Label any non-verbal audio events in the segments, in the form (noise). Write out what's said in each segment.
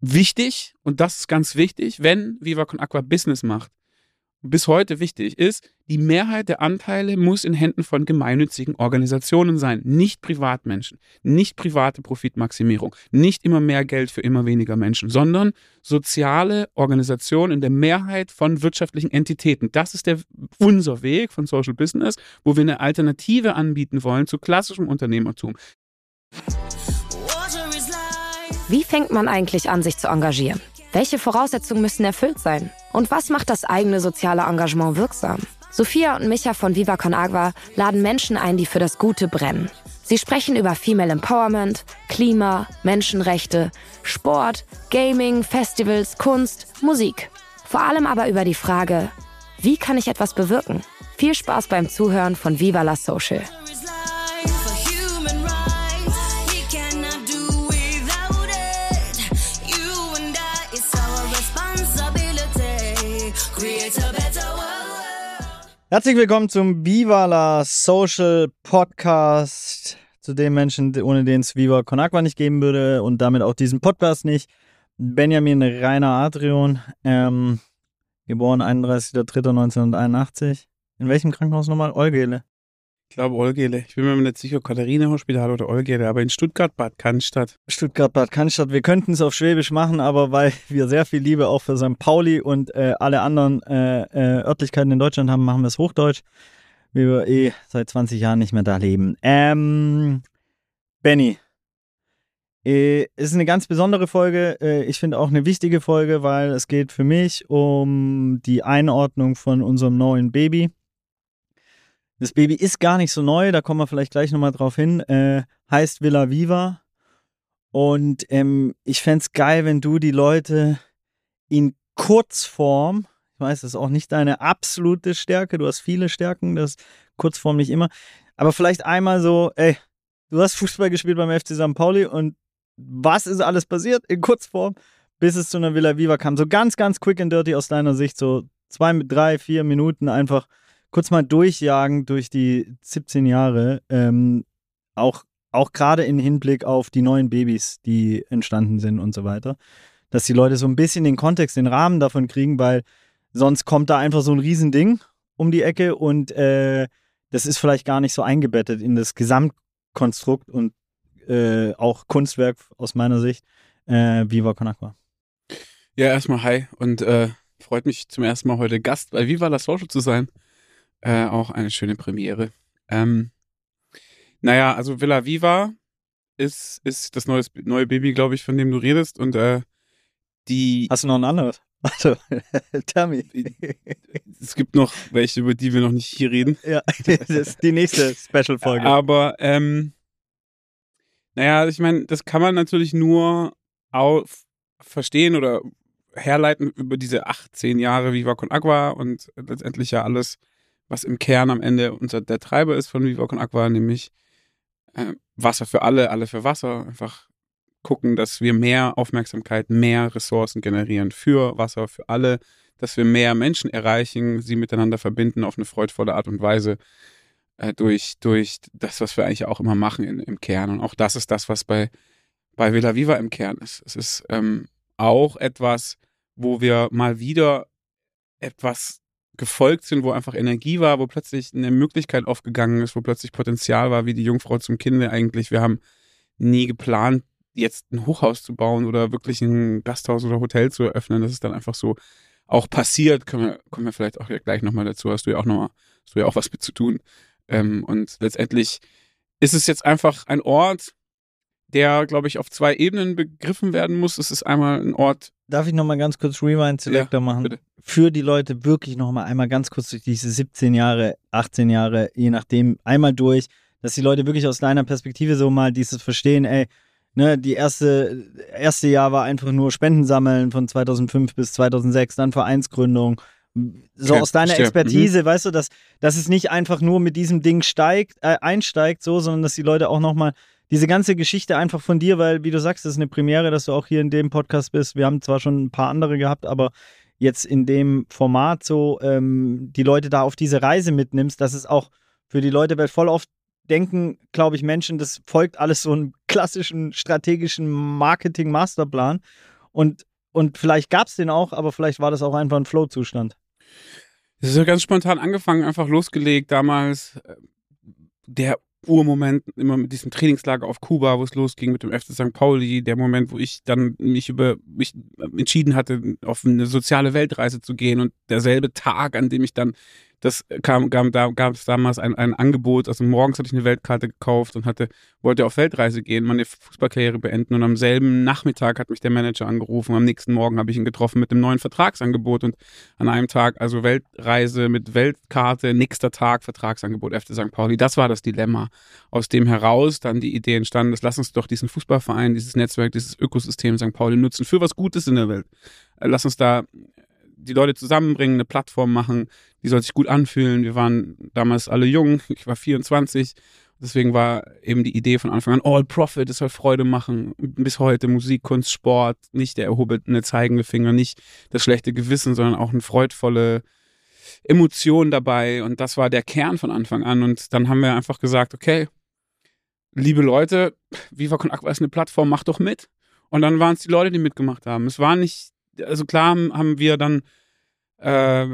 wichtig, und das ist ganz wichtig, wenn Viva Con Aqua Business macht, bis heute wichtig ist, die Mehrheit der Anteile muss in Händen von gemeinnützigen Organisationen sein, nicht Privatmenschen, nicht private Profitmaximierung, nicht immer mehr Geld für immer weniger Menschen, sondern soziale Organisationen in der Mehrheit von wirtschaftlichen Entitäten. Das ist der, unser Weg von Social Business, wo wir eine Alternative anbieten wollen zu klassischem Unternehmertum. Wie fängt man eigentlich an, sich zu engagieren? Welche Voraussetzungen müssen erfüllt sein? Und was macht das eigene soziale Engagement wirksam? Sophia und Micha von Viva Con Agua laden Menschen ein, die für das Gute brennen. Sie sprechen über Female Empowerment, Klima, Menschenrechte, Sport, Gaming, Festivals, Kunst, Musik. Vor allem aber über die Frage, wie kann ich etwas bewirken? Viel Spaß beim Zuhören von Viva la Social. Herzlich willkommen zum Viva la Social Podcast, zu den Menschen, ohne den es Viva Con nicht geben würde und damit auch diesen Podcast nicht. Benjamin Rainer Adrian, ähm, geboren 31.03.1981. In welchem Krankenhaus nochmal? Olgele. Ich glaube Olgele. Ich bin mir nicht sicher, Katharina Hospital oder Olgele, aber in Stuttgart, Bad Cannstatt. Stuttgart, Bad Cannstatt. Wir könnten es auf Schwäbisch machen, aber weil (laughs) wir sehr viel Liebe auch für St. Pauli und äh, alle anderen äh, äh, Örtlichkeiten in Deutschland haben, machen wir es Hochdeutsch, wie wir eh seit 20 Jahren nicht mehr da leben. Ähm, Benny. Äh, ist eine ganz besondere Folge. Äh, ich finde auch eine wichtige Folge, weil es geht für mich um die Einordnung von unserem neuen Baby. Das Baby ist gar nicht so neu, da kommen wir vielleicht gleich nochmal drauf hin. Äh, heißt Villa Viva. Und ähm, ich fände es geil, wenn du die Leute in Kurzform, ich weiß, das ist auch nicht deine absolute Stärke, du hast viele Stärken, das Kurzform nicht immer, aber vielleicht einmal so, ey, du hast Fußball gespielt beim FC St. Pauli und was ist alles passiert in Kurzform, bis es zu einer Villa Viva kam? So ganz, ganz quick and dirty aus deiner Sicht, so zwei, drei, vier Minuten einfach kurz mal durchjagen durch die 17 Jahre, ähm, auch, auch gerade im Hinblick auf die neuen Babys, die entstanden sind und so weiter, dass die Leute so ein bisschen den Kontext, den Rahmen davon kriegen, weil sonst kommt da einfach so ein Riesending um die Ecke und äh, das ist vielleicht gar nicht so eingebettet in das Gesamtkonstrukt und äh, auch Kunstwerk aus meiner Sicht. Äh, Viva Con Aqua. Ja, erstmal hi und äh, freut mich zum ersten Mal heute Gast bei Viva la Social zu sein. Äh, auch eine schöne Premiere. Ähm, naja, also Villa Viva ist, ist das neues, neue Baby, glaube ich, von dem du redest. Und äh, die. Hast du noch ein anderes? (laughs) Also, me. Es gibt noch welche, über die wir noch nicht hier reden. Ja, (laughs) das ist die nächste Special-Folge. Aber, ähm, naja, ich meine, das kann man natürlich nur auf verstehen oder herleiten über diese 18 Jahre Viva Con Agua und letztendlich ja alles was im Kern am Ende unser der Treiber ist von Viva Con Aqua, nämlich äh, Wasser für alle, alle für Wasser. Einfach gucken, dass wir mehr Aufmerksamkeit, mehr Ressourcen generieren für Wasser, für alle, dass wir mehr Menschen erreichen, sie miteinander verbinden auf eine freudvolle Art und Weise äh, durch, durch das, was wir eigentlich auch immer machen in, im Kern. Und auch das ist das, was bei, bei Villa Viva im Kern ist. Es ist ähm, auch etwas, wo wir mal wieder etwas gefolgt sind, wo einfach Energie war, wo plötzlich eine Möglichkeit aufgegangen ist, wo plötzlich Potenzial war, wie die Jungfrau zum Kinde eigentlich. Wir haben nie geplant, jetzt ein Hochhaus zu bauen oder wirklich ein Gasthaus oder Hotel zu eröffnen. Das ist dann einfach so auch passiert. Kommen wir, kommen wir vielleicht auch gleich nochmal dazu. Hast du ja auch nochmal, hast du ja auch was mit zu tun. Ähm, und letztendlich ist es jetzt einfach ein Ort, der, glaube ich, auf zwei Ebenen begriffen werden muss. Es ist einmal ein Ort. Darf ich nochmal ganz kurz Rewind Selector ja, machen? Bitte. Für die Leute wirklich nochmal einmal ganz kurz durch diese 17 Jahre, 18 Jahre, je nachdem, einmal durch, dass die Leute wirklich aus deiner Perspektive so mal dieses verstehen, ey, ne, die erste, erste Jahr war einfach nur Spenden sammeln von 2005 bis 2006, dann Vereinsgründung, so okay, aus deiner stimmt. Expertise, mhm. weißt du, dass, dass es nicht einfach nur mit diesem Ding steigt, äh, einsteigt, so, sondern dass die Leute auch nochmal diese ganze Geschichte einfach von dir, weil, wie du sagst, es ist eine Premiere, dass du auch hier in dem Podcast bist. Wir haben zwar schon ein paar andere gehabt, aber jetzt in dem Format so ähm, die Leute da auf diese Reise mitnimmst, dass es auch für die Leute, weil voll oft denken, glaube ich, Menschen, das folgt alles so einem klassischen strategischen Marketing-Masterplan. Und, und vielleicht gab es den auch, aber vielleicht war das auch einfach ein Flow-Zustand. Es ist ja ganz spontan angefangen, einfach losgelegt. Damals äh, der Urmoment immer mit diesem Trainingslager auf Kuba, wo es losging mit dem FC St. Pauli, der Moment, wo ich dann mich über mich entschieden hatte, auf eine soziale Weltreise zu gehen und derselbe Tag, an dem ich dann das kam, kam da gab es damals ein, ein Angebot. Also morgens hatte ich eine Weltkarte gekauft und hatte, wollte auf Weltreise gehen, meine Fußballkarriere beenden. Und am selben Nachmittag hat mich der Manager angerufen. Am nächsten Morgen habe ich ihn getroffen mit dem neuen Vertragsangebot. Und an einem Tag, also Weltreise mit Weltkarte, nächster Tag Vertragsangebot FC St. Pauli. Das war das Dilemma. Aus dem heraus dann die Idee entstanden, dass lass uns doch diesen Fußballverein, dieses Netzwerk, dieses Ökosystem St. Pauli nutzen für was Gutes in der Welt. Lass uns da die Leute zusammenbringen, eine Plattform machen, die soll sich gut anfühlen. Wir waren damals alle jung, (laughs) ich war 24. Deswegen war eben die Idee von Anfang an, All Profit, es soll Freude machen. Bis heute Musik, Kunst, Sport, nicht der erhobene zeigende Finger, nicht das schlechte Gewissen, sondern auch eine freudvolle Emotion dabei. Und das war der Kern von Anfang an. Und dann haben wir einfach gesagt, okay, liebe Leute, Viva Con Aqua ist eine Plattform, macht doch mit. Und dann waren es die Leute, die mitgemacht haben. Es war nicht, also klar haben wir dann äh,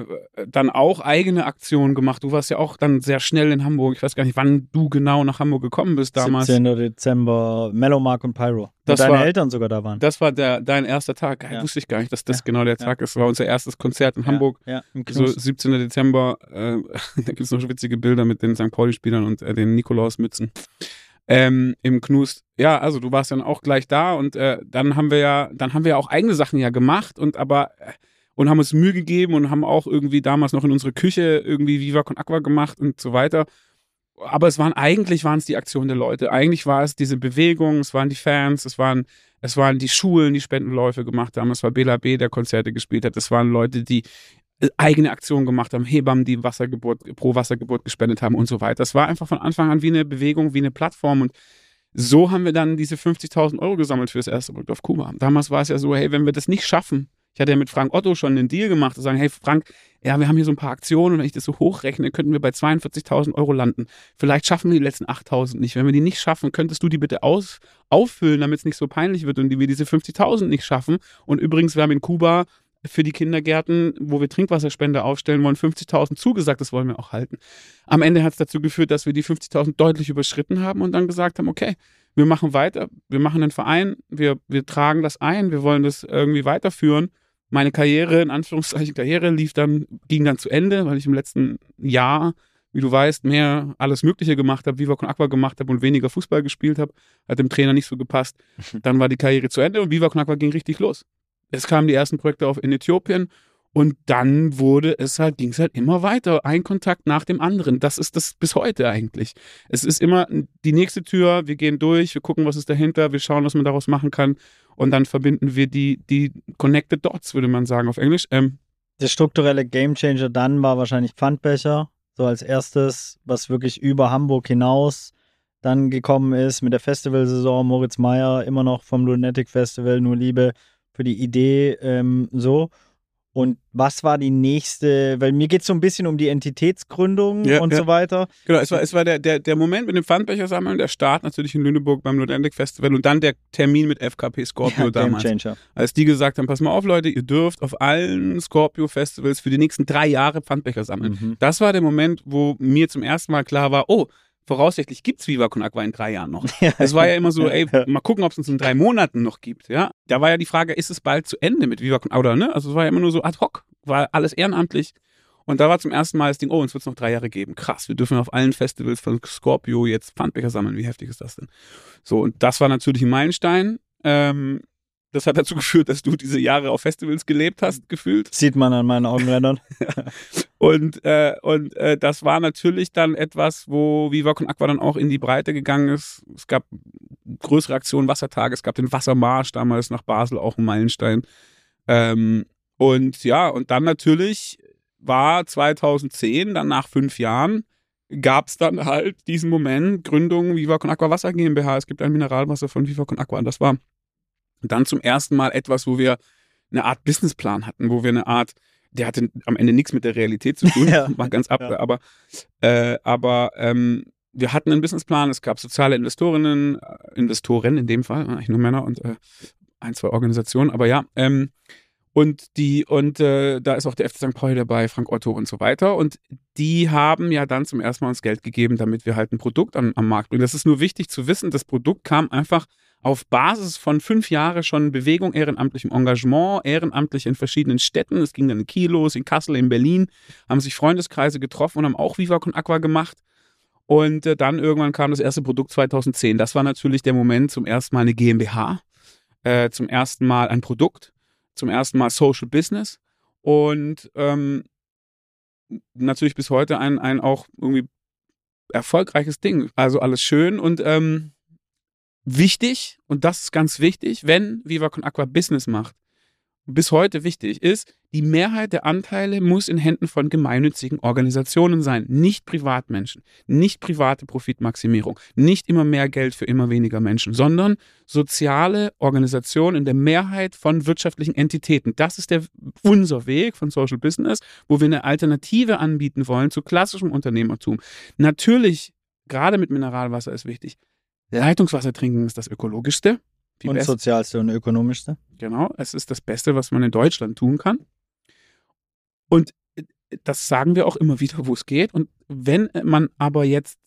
dann auch eigene Aktionen gemacht. Du warst ja auch dann sehr schnell in Hamburg. Ich weiß gar nicht, wann du genau nach Hamburg gekommen bist damals. 17. Dezember, Mellomark und Pyro. Das deine war- Eltern sogar da waren. Das war der, dein erster Tag. Geil, Ja. Wusste ich gar nicht, dass das Ja. genau der Ja. Tag ist. Das war unser erstes Konzert in Hamburg. Ja, im So Knus. 17. Dezember, äh, (laughs) da gibt es noch witzige Bilder mit den St. Pauli-Spielern und äh, den Nikolausmützen. Ähm, Im Knust. Ja, also du warst dann auch gleich da und äh, dann haben wir ja, dann haben wir ja auch eigene Sachen ja gemacht und aber äh, und haben uns Mühe gegeben und haben auch irgendwie damals noch in unsere Küche irgendwie Viva Con Aqua gemacht und so weiter. Aber es waren eigentlich waren es die Aktionen der Leute. Eigentlich war es diese Bewegung, es waren die Fans, es waren es waren die Schulen, die Spendenläufe gemacht haben. Es war Bela B, der Konzerte gespielt hat. Es waren Leute, die eigene Aktionen gemacht haben, Hebammen, die Wassergeburt, pro Wassergeburt gespendet haben und so weiter. Es war einfach von Anfang an wie eine Bewegung, wie eine Plattform und so haben wir dann diese 50.000 Euro gesammelt für das erste Projekt auf Kuba. Damals war es ja so, hey, wenn wir das nicht schaffen, ich hatte ja mit Frank Otto schon einen Deal gemacht, zu sagen, hey Frank, ja, wir haben hier so ein paar Aktionen und wenn ich das so hochrechne, könnten wir bei 42.000 Euro landen. Vielleicht schaffen wir die letzten 8.000 nicht. Wenn wir die nicht schaffen, könntest du die bitte aus, auffüllen, damit es nicht so peinlich wird und die wir diese 50.000 nicht schaffen. Und übrigens, wir haben in Kuba für die Kindergärten, wo wir Trinkwasserspende aufstellen wollen, 50.000 zugesagt, das wollen wir auch halten. Am Ende hat es dazu geführt, dass wir die 50.000 deutlich überschritten haben und dann gesagt haben, okay, wir machen weiter, wir machen einen Verein, wir, wir tragen das ein, wir wollen das irgendwie weiterführen. Meine Karriere, in Anführungszeichen Karriere, lief dann, ging dann zu Ende, weil ich im letzten Jahr, wie du weißt, mehr alles Mögliche gemacht habe, Viva Con Aqua gemacht habe und weniger Fußball gespielt habe. Hat dem Trainer nicht so gepasst. (laughs) Dann war die Karriere zu Ende und Viva Con Aqua ging richtig los. Es kamen die ersten Projekte auf in Äthiopien und dann wurde es halt, ging es halt immer weiter. Ein Kontakt nach dem anderen. Das ist das bis heute eigentlich. Es ist immer die nächste Tür, wir gehen durch, wir gucken, was ist dahinter, wir schauen, was man daraus machen kann. Und dann verbinden wir die, die Connected Dots, würde man sagen auf Englisch. Ähm, Der strukturelle Gamechanger dann war wahrscheinlich Pfandbecher, so als erstes, was wirklich über Hamburg hinaus dann gekommen ist mit der Festivalsaison. Moritz Meyer immer noch vom Lunatic Festival, nur Liebe für die Idee ähm, so. Und was war die nächste, weil mir geht es so ein bisschen um die Entitätsgründung Ja, und ja. so weiter. Genau, es war, es war der, der, der Moment mit dem Pfandbecher sammeln, der Start natürlich in Lüneburg beim Ludentic Festival und dann der Termin mit FKP Scorpio Ja, damals. Gamechanger. Als die gesagt haben, pass mal auf Leute, ihr dürft auf allen Scorpio-Festivals für die nächsten drei Jahre Pfandbecher sammeln. Mhm. Das war der Moment, wo mir zum ersten Mal klar war, oh, voraussichtlich gibt's Viva Con Aqua in drei Jahren noch. (laughs) Es war ja immer so, ey, mal gucken, ob es uns in drei Monaten noch gibt, ja. Da war ja die Frage, ist es bald zu Ende mit Viva Con Aqua, ne? Also es war ja immer nur so ad hoc, war alles ehrenamtlich. Und da war zum ersten Mal das Ding, oh, uns wird es noch drei Jahre geben. Krass, wir dürfen auf allen Festivals von Scorpio jetzt Pfandbecher sammeln. Wie heftig ist das denn? So, und das war natürlich ein Meilenstein. Ähm, das hat dazu geführt, dass du diese Jahre auf Festivals gelebt hast, gefühlt. Sieht man an meinen Augenrändern. (laughs) Und, äh, und äh, das war natürlich dann etwas, wo Viva Con Aqua dann auch in die Breite gegangen ist. Es gab größere Aktionen, Wassertage, es gab den Wassermarsch damals nach Basel, auch ein Meilenstein. Ähm, und ja, und dann natürlich war 2010, dann nach fünf Jahren, gab es dann halt diesen Moment, Gründung Viva Con Aqua Wasser GmbH. Es gibt ein Mineralwasser von Viva Con Aqua. Und das war dann zum ersten Mal etwas, wo wir eine Art Businessplan hatten, wo wir eine Art, der hatte am Ende nichts mit der Realität zu tun, (laughs) Ja. war ganz ab, Ja. aber, äh, aber ähm, wir hatten einen Businessplan, es gab soziale Investorinnen, äh, Investoren in dem Fall, eigentlich nur Männer und äh, ein, zwei Organisationen, aber ja. Ähm, und die, und äh, da ist auch der FC St. Pauli dabei, Frank Otto und so weiter. Und die haben ja dann zum ersten Mal uns Geld gegeben, damit wir halt ein Produkt am, am Markt bringen. Das ist nur wichtig zu wissen. Das Produkt kam einfach auf Basis von fünf Jahren schon Bewegung, ehrenamtlichem Engagement, ehrenamtlich in verschiedenen Städten. Es ging dann in Kilos, in Kassel, in Berlin, haben sich Freundeskreise getroffen und haben auch Viva Con Aqua gemacht. Und äh, dann irgendwann kam das erste Produkt 2010. Das war natürlich der Moment zum ersten Mal eine GmbH, äh, zum ersten Mal ein Produkt zum ersten Mal Social Business und ähm, natürlich bis heute ein, ein auch irgendwie erfolgreiches Ding. Also alles schön und ähm, wichtig, und das ist ganz wichtig, wenn Viva Con Aqua Business macht, bis heute wichtig ist, die Mehrheit der Anteile muss in Händen von gemeinnützigen Organisationen sein, nicht Privatmenschen, nicht private Profitmaximierung, nicht immer mehr Geld für immer weniger Menschen, sondern soziale Organisationen in der Mehrheit von wirtschaftlichen Entitäten. Das ist der, unser Weg von Social Business, wo wir eine Alternative anbieten wollen zu klassischem Unternehmertum. Natürlich, gerade mit Mineralwasser ist wichtig. Leitungswasser trinken ist das ökologischste. Die und sozialste und ökonomischste. Genau, es ist das Beste, was man in Deutschland tun kann. Und äh, das sagen wir auch immer wieder, wo es geht. Und wenn man aber jetzt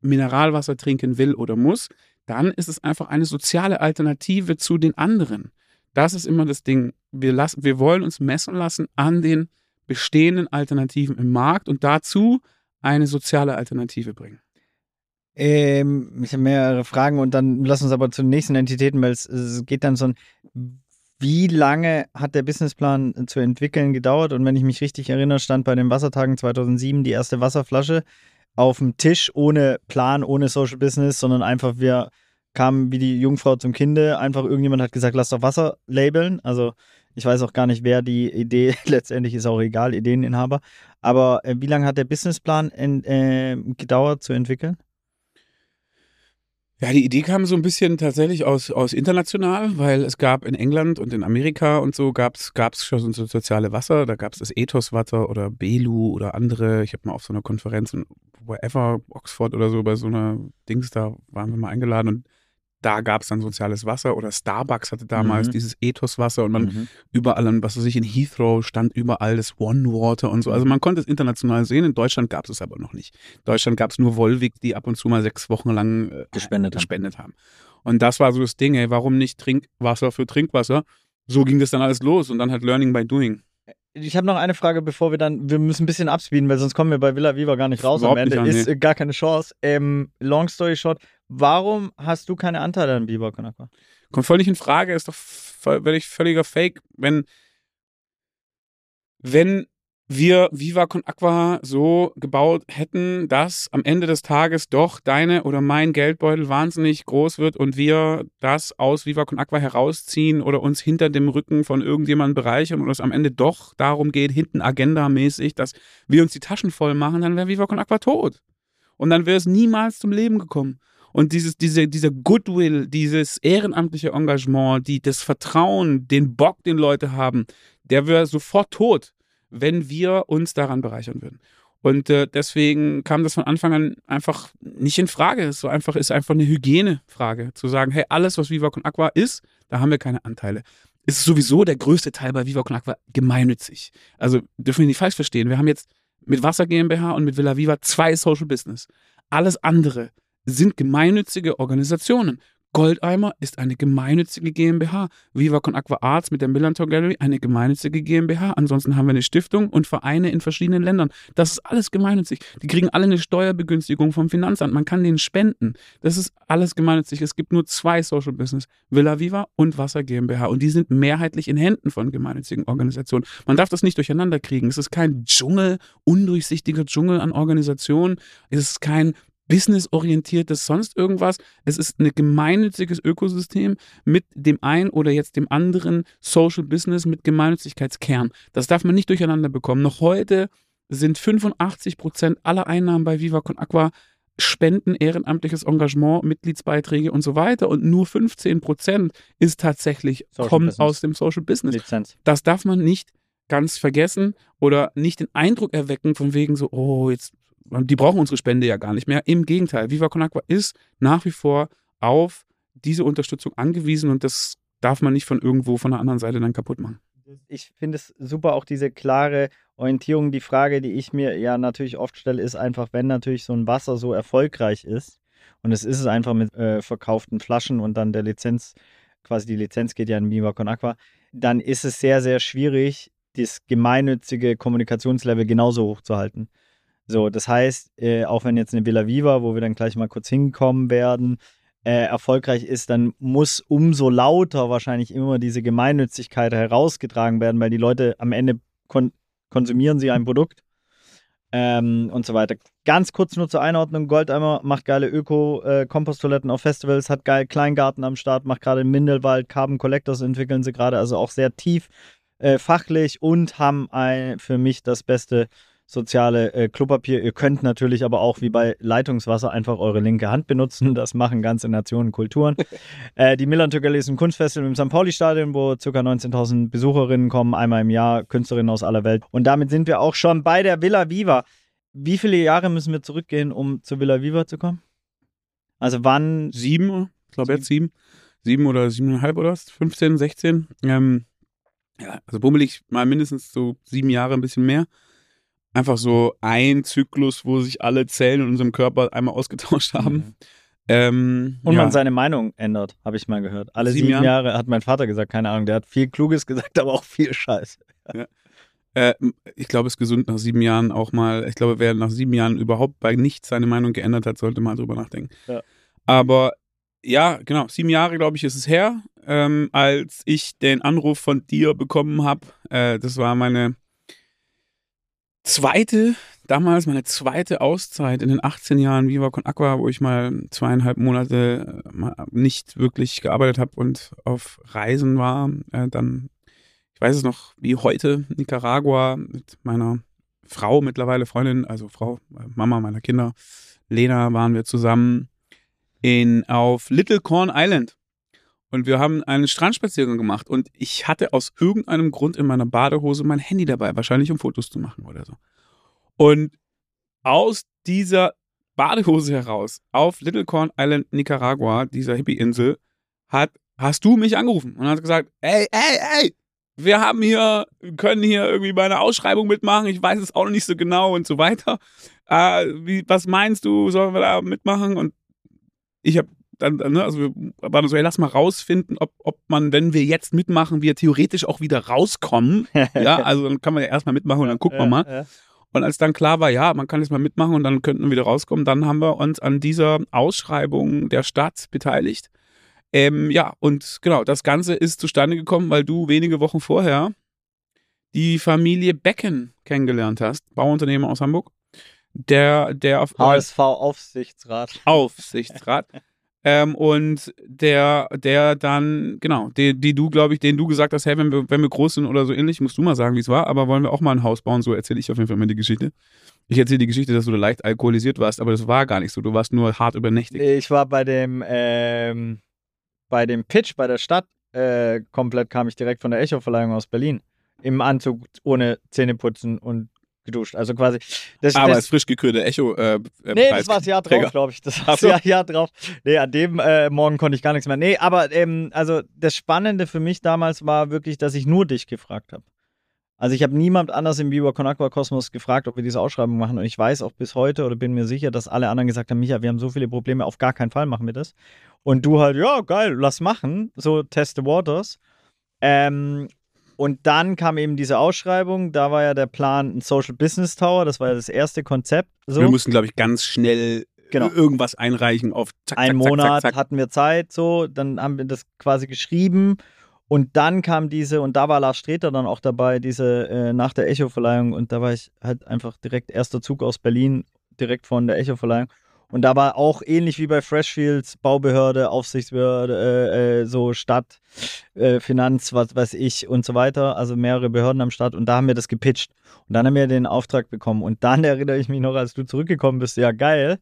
Mineralwasser trinken will oder muss, dann ist es einfach eine soziale Alternative zu den anderen. Das ist immer das Ding. Wir, lassen, wir wollen uns messen lassen an den bestehenden Alternativen im Markt und dazu eine soziale Alternative bringen. Ähm, ich habe mehrere Fragen und dann lass uns aber zu den nächsten Entitäten, weil es, es geht dann so ein, wie lange hat der Businessplan zu entwickeln gedauert? Und wenn ich mich richtig erinnere, stand bei den Wassertagen 2007 die erste Wasserflasche auf dem Tisch ohne Plan, ohne Social Business, sondern einfach wir kamen wie die Jungfrau zum Kinde. Einfach irgendjemand hat gesagt, lass doch Wasser labeln. Also ich weiß auch gar nicht, wer die Idee, (laughs) letztendlich ist auch egal, Ideeninhaber. Aber äh, wie lange hat der Businessplan in, äh, gedauert zu entwickeln? Ja, die Idee kam so ein bisschen tatsächlich aus, aus international, weil es gab in England und in Amerika und so gab es schon so soziale Wasser. Da gab es das Ethos-Wasser oder Belu oder andere. Ich habe mal auf so einer Konferenz in wherever, Oxford oder so, bei so einer Dings, da waren wir mal eingeladen und da gab es dann soziales Wasser oder Starbucks hatte damals mhm. dieses Ethos-Wasser und man mhm. überall, was weiß ich, in Heathrow stand überall das One Water und so. Also man konnte es international sehen. In Deutschland gab es es aber noch nicht. In Deutschland gab es nur Volvic, die ab und zu mal sechs Wochen lang äh, gespendet, gespendet haben. Und das war so das Ding, ey, warum nicht Trinkwasser für Trinkwasser? So ging das dann alles los und dann halt Learning by Doing. Ich habe noch eine Frage, bevor wir dann, wir müssen ein bisschen abspeeden, weil sonst kommen wir bei Villa Viva gar nicht raus Überhaupt am Ende. Nicht, ist nee. gar keine Chance. Ähm, long story short, warum hast du keine Anteile an Viva Con Aqua? Kommt nicht in Frage, ist doch völlig, völliger Fake. Wenn, wenn wir Viva Con Aqua so gebaut hätten, dass am Ende des Tages doch deine oder mein Geldbeutel wahnsinnig groß wird und wir das aus Viva Con Aqua herausziehen oder uns hinter dem Rücken von irgendjemandem bereichern und es am Ende doch darum geht, hinten agendamäßig, dass wir uns die Taschen voll machen, dann wäre Viva Con Aqua tot. Und dann wäre es niemals zum Leben gekommen. Und dieses, diese, dieser Goodwill, dieses ehrenamtliche Engagement, die, das Vertrauen, den Bock, den Leute haben, der wäre sofort tot wenn wir uns daran bereichern würden. Und äh, deswegen kam das von Anfang an einfach nicht in Frage. Es so einfach ist einfach eine Hygienefrage, zu sagen, hey, alles, was Viva Con Aqua ist, da haben wir keine Anteile. Ist sowieso der größte Teil bei Viva Con Aqua gemeinnützig. Also dürfen wir nicht falsch verstehen. Wir haben jetzt mit Wasser GmbH und mit Villa Viva zwei Social Business. Alles andere sind gemeinnützige Organisationen. Goldeimer ist eine gemeinnützige GmbH. Viva Con Aqua Arts mit der Millantor Gallery eine gemeinnützige GmbH. Ansonsten haben wir eine Stiftung und Vereine in verschiedenen Ländern. Das ist alles gemeinnützig. Die kriegen alle eine Steuerbegünstigung vom Finanzamt. Man kann denen spenden. Das ist alles gemeinnützig. Es gibt nur zwei Social Business. Villa Viva und Wasser GmbH. Und die sind mehrheitlich in Händen von gemeinnützigen Organisationen. Man darf das nicht durcheinander kriegen. Es ist kein Dschungel, undurchsichtiger Dschungel an Organisationen. Es ist kein businessorientiertes sonst irgendwas. Es ist ein gemeinnütziges Ökosystem mit dem einen oder jetzt dem anderen Social Business mit Gemeinnützigkeitskern. Das darf man nicht durcheinander bekommen. Noch heute sind 85 Prozent aller Einnahmen bei Viva Con Aqua Spenden, ehrenamtliches Engagement, Mitgliedsbeiträge und so weiter. Und nur 15 Prozent ist tatsächlich, Social kommt Business. aus dem Social Business. Lizenz. Das darf man nicht ganz vergessen oder nicht den Eindruck erwecken von wegen so, oh, jetzt die brauchen unsere Spende ja gar nicht mehr. Im Gegenteil, Viva Con Agua ist nach wie vor auf diese Unterstützung angewiesen und das darf man nicht von irgendwo von der anderen Seite dann kaputt machen. Ich finde es super, auch diese klare Orientierung. Die Frage, die ich mir ja natürlich oft stelle, ist einfach, wenn natürlich so ein Wasser so erfolgreich ist, und es ist es einfach mit äh, verkauften Flaschen und dann der Lizenz, quasi die Lizenz geht ja in Viva Con Aqua, dann ist es sehr, sehr schwierig, das gemeinnützige Kommunikationslevel genauso hoch zu halten. So, das heißt, äh, auch wenn jetzt eine Villa Viva, wo wir dann gleich mal kurz hinkommen werden, äh, erfolgreich ist, dann muss umso lauter wahrscheinlich immer diese Gemeinnützigkeit herausgetragen werden, weil die Leute am Ende kon konsumieren sie ein Produkt ähm, und so weiter. Ganz kurz nur zur Einordnung: Goldeimer macht geile Öko-Komposttoiletten äh, auf Festivals, hat geil Kleingarten am Start, macht gerade im Mindelwald, Carbon Collectors entwickeln sie gerade, also auch sehr tief äh, fachlich und haben ein, für mich das beste soziale äh, Klopapier. Ihr könnt natürlich aber auch wie bei Leitungswasser einfach eure linke Hand benutzen. Das machen ganze Nationen Kulturen. (laughs) äh, die Milan Türkeli ist ein Kunstfestival im St. Pauli-Stadion, wo ca. 19.000 Besucherinnen kommen, einmal im Jahr, Künstlerinnen aus aller Welt. Und damit sind wir auch schon bei der Villa Viva. Wie viele Jahre müssen wir zurückgehen, um zur Villa Viva zu kommen? Also wann? Sieben, ich glaube jetzt sieben. Sieben oder siebeneinhalb oder was? 15, 16. Ähm, ja, also bummelig mal mindestens so sieben Jahre, ein bisschen mehr einfach so ein Zyklus, wo sich alle Zellen in unserem Körper einmal ausgetauscht haben. Mhm. Ähm, und ja. man seine Meinung ändert, habe ich mal gehört. Alle sieben, sieben Jahre hat mein Vater gesagt, keine Ahnung, der hat viel Kluges (laughs) gesagt, aber auch viel Scheiße. Ja. Äh, ich glaube, es ist gesund nach sieben Jahren auch mal, ich glaube, wer nach sieben Jahren überhaupt bei nichts seine Meinung geändert hat, sollte mal drüber nachdenken. Ja. Aber ja, genau, sieben Jahre, glaube ich, ist es her, ähm, als ich den Anruf von dir bekommen habe. Äh, das war meine zweite, damals meine zweite Auszeit in den 18 Jahren Viva Con Aqua, wo ich mal zweieinhalb Monate äh, nicht wirklich gearbeitet habe und auf Reisen war. Äh, dann, ich weiß es noch, wie heute, Nicaragua mit meiner Frau, mittlerweile Freundin, also Frau, äh, Mama meiner Kinder, Lena, waren wir zusammen in, auf Little Corn Island. Und wir haben einen Strandspaziergang gemacht und ich hatte aus irgendeinem Grund in meiner Badehose mein Handy dabei, wahrscheinlich um Fotos zu machen oder so. Und aus dieser Badehose heraus auf Little Corn Island, Nicaragua, dieser Hippie-Insel, hat, hast du mich angerufen und hast gesagt, ey, ey, ey, wir haben hier, können hier irgendwie bei einer Ausschreibung mitmachen, ich weiß es auch noch nicht so genau und so weiter. Äh, wie, was meinst du, sollen wir da mitmachen? Und ich habe dann, ne, also wir waren so, hey, lass mal rausfinden, ob, ob man, wenn wir jetzt mitmachen, wir theoretisch auch wieder rauskommen. (laughs) ja, also dann kann man ja erstmal mitmachen und dann gucken wir mal. Und als dann klar war, ja, man kann jetzt mal mitmachen und dann könnten wir wieder rauskommen, dann haben wir uns an dieser Ausschreibung der Stadt beteiligt. Ähm, ja, und genau, das Ganze ist zustande gekommen, weil du wenige Wochen vorher die Familie Becken kennengelernt hast, Bauunternehmer aus Hamburg. Der, der auf HSV Aufsichtsrat. Aufsichtsrat. (laughs) Ähm, und der, der dann, genau, die, die du, glaube ich, den du gesagt hast, hey, wenn wir, wenn wir groß sind oder so ähnlich, musst du mal sagen, wie es war, aber wollen wir auch mal ein Haus bauen, so erzähle ich auf jeden Fall immer die Geschichte. Ich erzähle die Geschichte, dass du da leicht alkoholisiert warst, aber das war gar nicht so. Du warst nur hart übernächtig. Ich war bei dem, ähm, bei dem Pitch bei der Stadt, äh, komplett kam ich direkt von der Echo-Verleihung aus Berlin. Im Anzug ohne Zähneputzen und geduscht. Also quasi. Das, Aber das, als frisch gekürte Echo. Äh, äh, nee, das war das Jahr drauf, glaube ich. Das war das Jahr, Jahr drauf. Nee, an dem äh, Morgen konnte ich gar nichts mehr. Nee, aber ähm, also das Spannende für mich damals war wirklich, dass ich nur dich gefragt habe. Also ich habe niemand anders im Viva Con Aqua Kosmos gefragt, ob wir diese Ausschreibung machen. Und ich weiß auch bis heute oder bin mir sicher, dass alle anderen gesagt haben, Micha, wir haben so viele Probleme, auf gar keinen Fall machen wir das. Und du halt, ja, geil, lass machen. So test the waters. Ähm, und dann kam eben diese Ausschreibung. Da war ja der Plan ein Social Business Tower. Das war ja das erste Konzept. So. Wir mussten, glaube ich, ganz schnell genau. irgendwas einreichen auf zack, Ein zack, Monat zack, hatten wir Zeit. So, dann haben wir das quasi geschrieben. Und dann kam diese, und da war Lars Streter dann auch dabei, diese äh, nach der Echo-Verleihung. Und da war ich halt einfach direkt erster Zug aus Berlin, direkt von der Echo-Verleihung. Und da war auch ähnlich wie bei Freshfields, Baubehörde, Aufsichtsbehörde, äh, äh, so Stadt, äh, Finanz, was weiß ich und so weiter. Also mehrere Behörden am Start. Und da haben wir das gepitcht. Und dann haben wir den Auftrag bekommen. Und dann (laughs) erinnere ich mich noch, als du zurückgekommen bist, ja geil.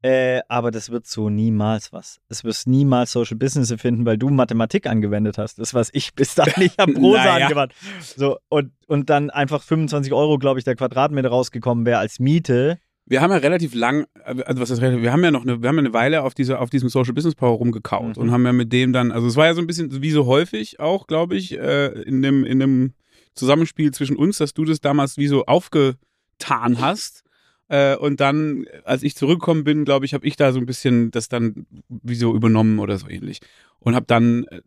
Äh, aber das wird so niemals was. Es wirst niemals Social Business finden, weil du Mathematik angewendet hast. Das, was ich bis dahin nicht habe Prosa (laughs) naja. angewandt. So, und, und dann einfach 25 Euro, glaube ich, der Quadratmeter rausgekommen wäre als Miete wir haben ja relativ lang, also was ist relativ, wir haben ja noch eine, wir haben ja eine Weile auf dieser, auf diesem Social Business Power rumgekaut Mhm. und haben ja mit dem dann, also es war ja so ein bisschen wie so häufig auch, glaube ich, äh, in dem, in dem Zusammenspiel zwischen uns, dass du das damals wie so aufgetan hast. Äh, und dann, als ich zurückgekommen bin, glaube ich, habe ich da so ein bisschen das dann wie so übernommen oder so ähnlich. Und habe dann äh,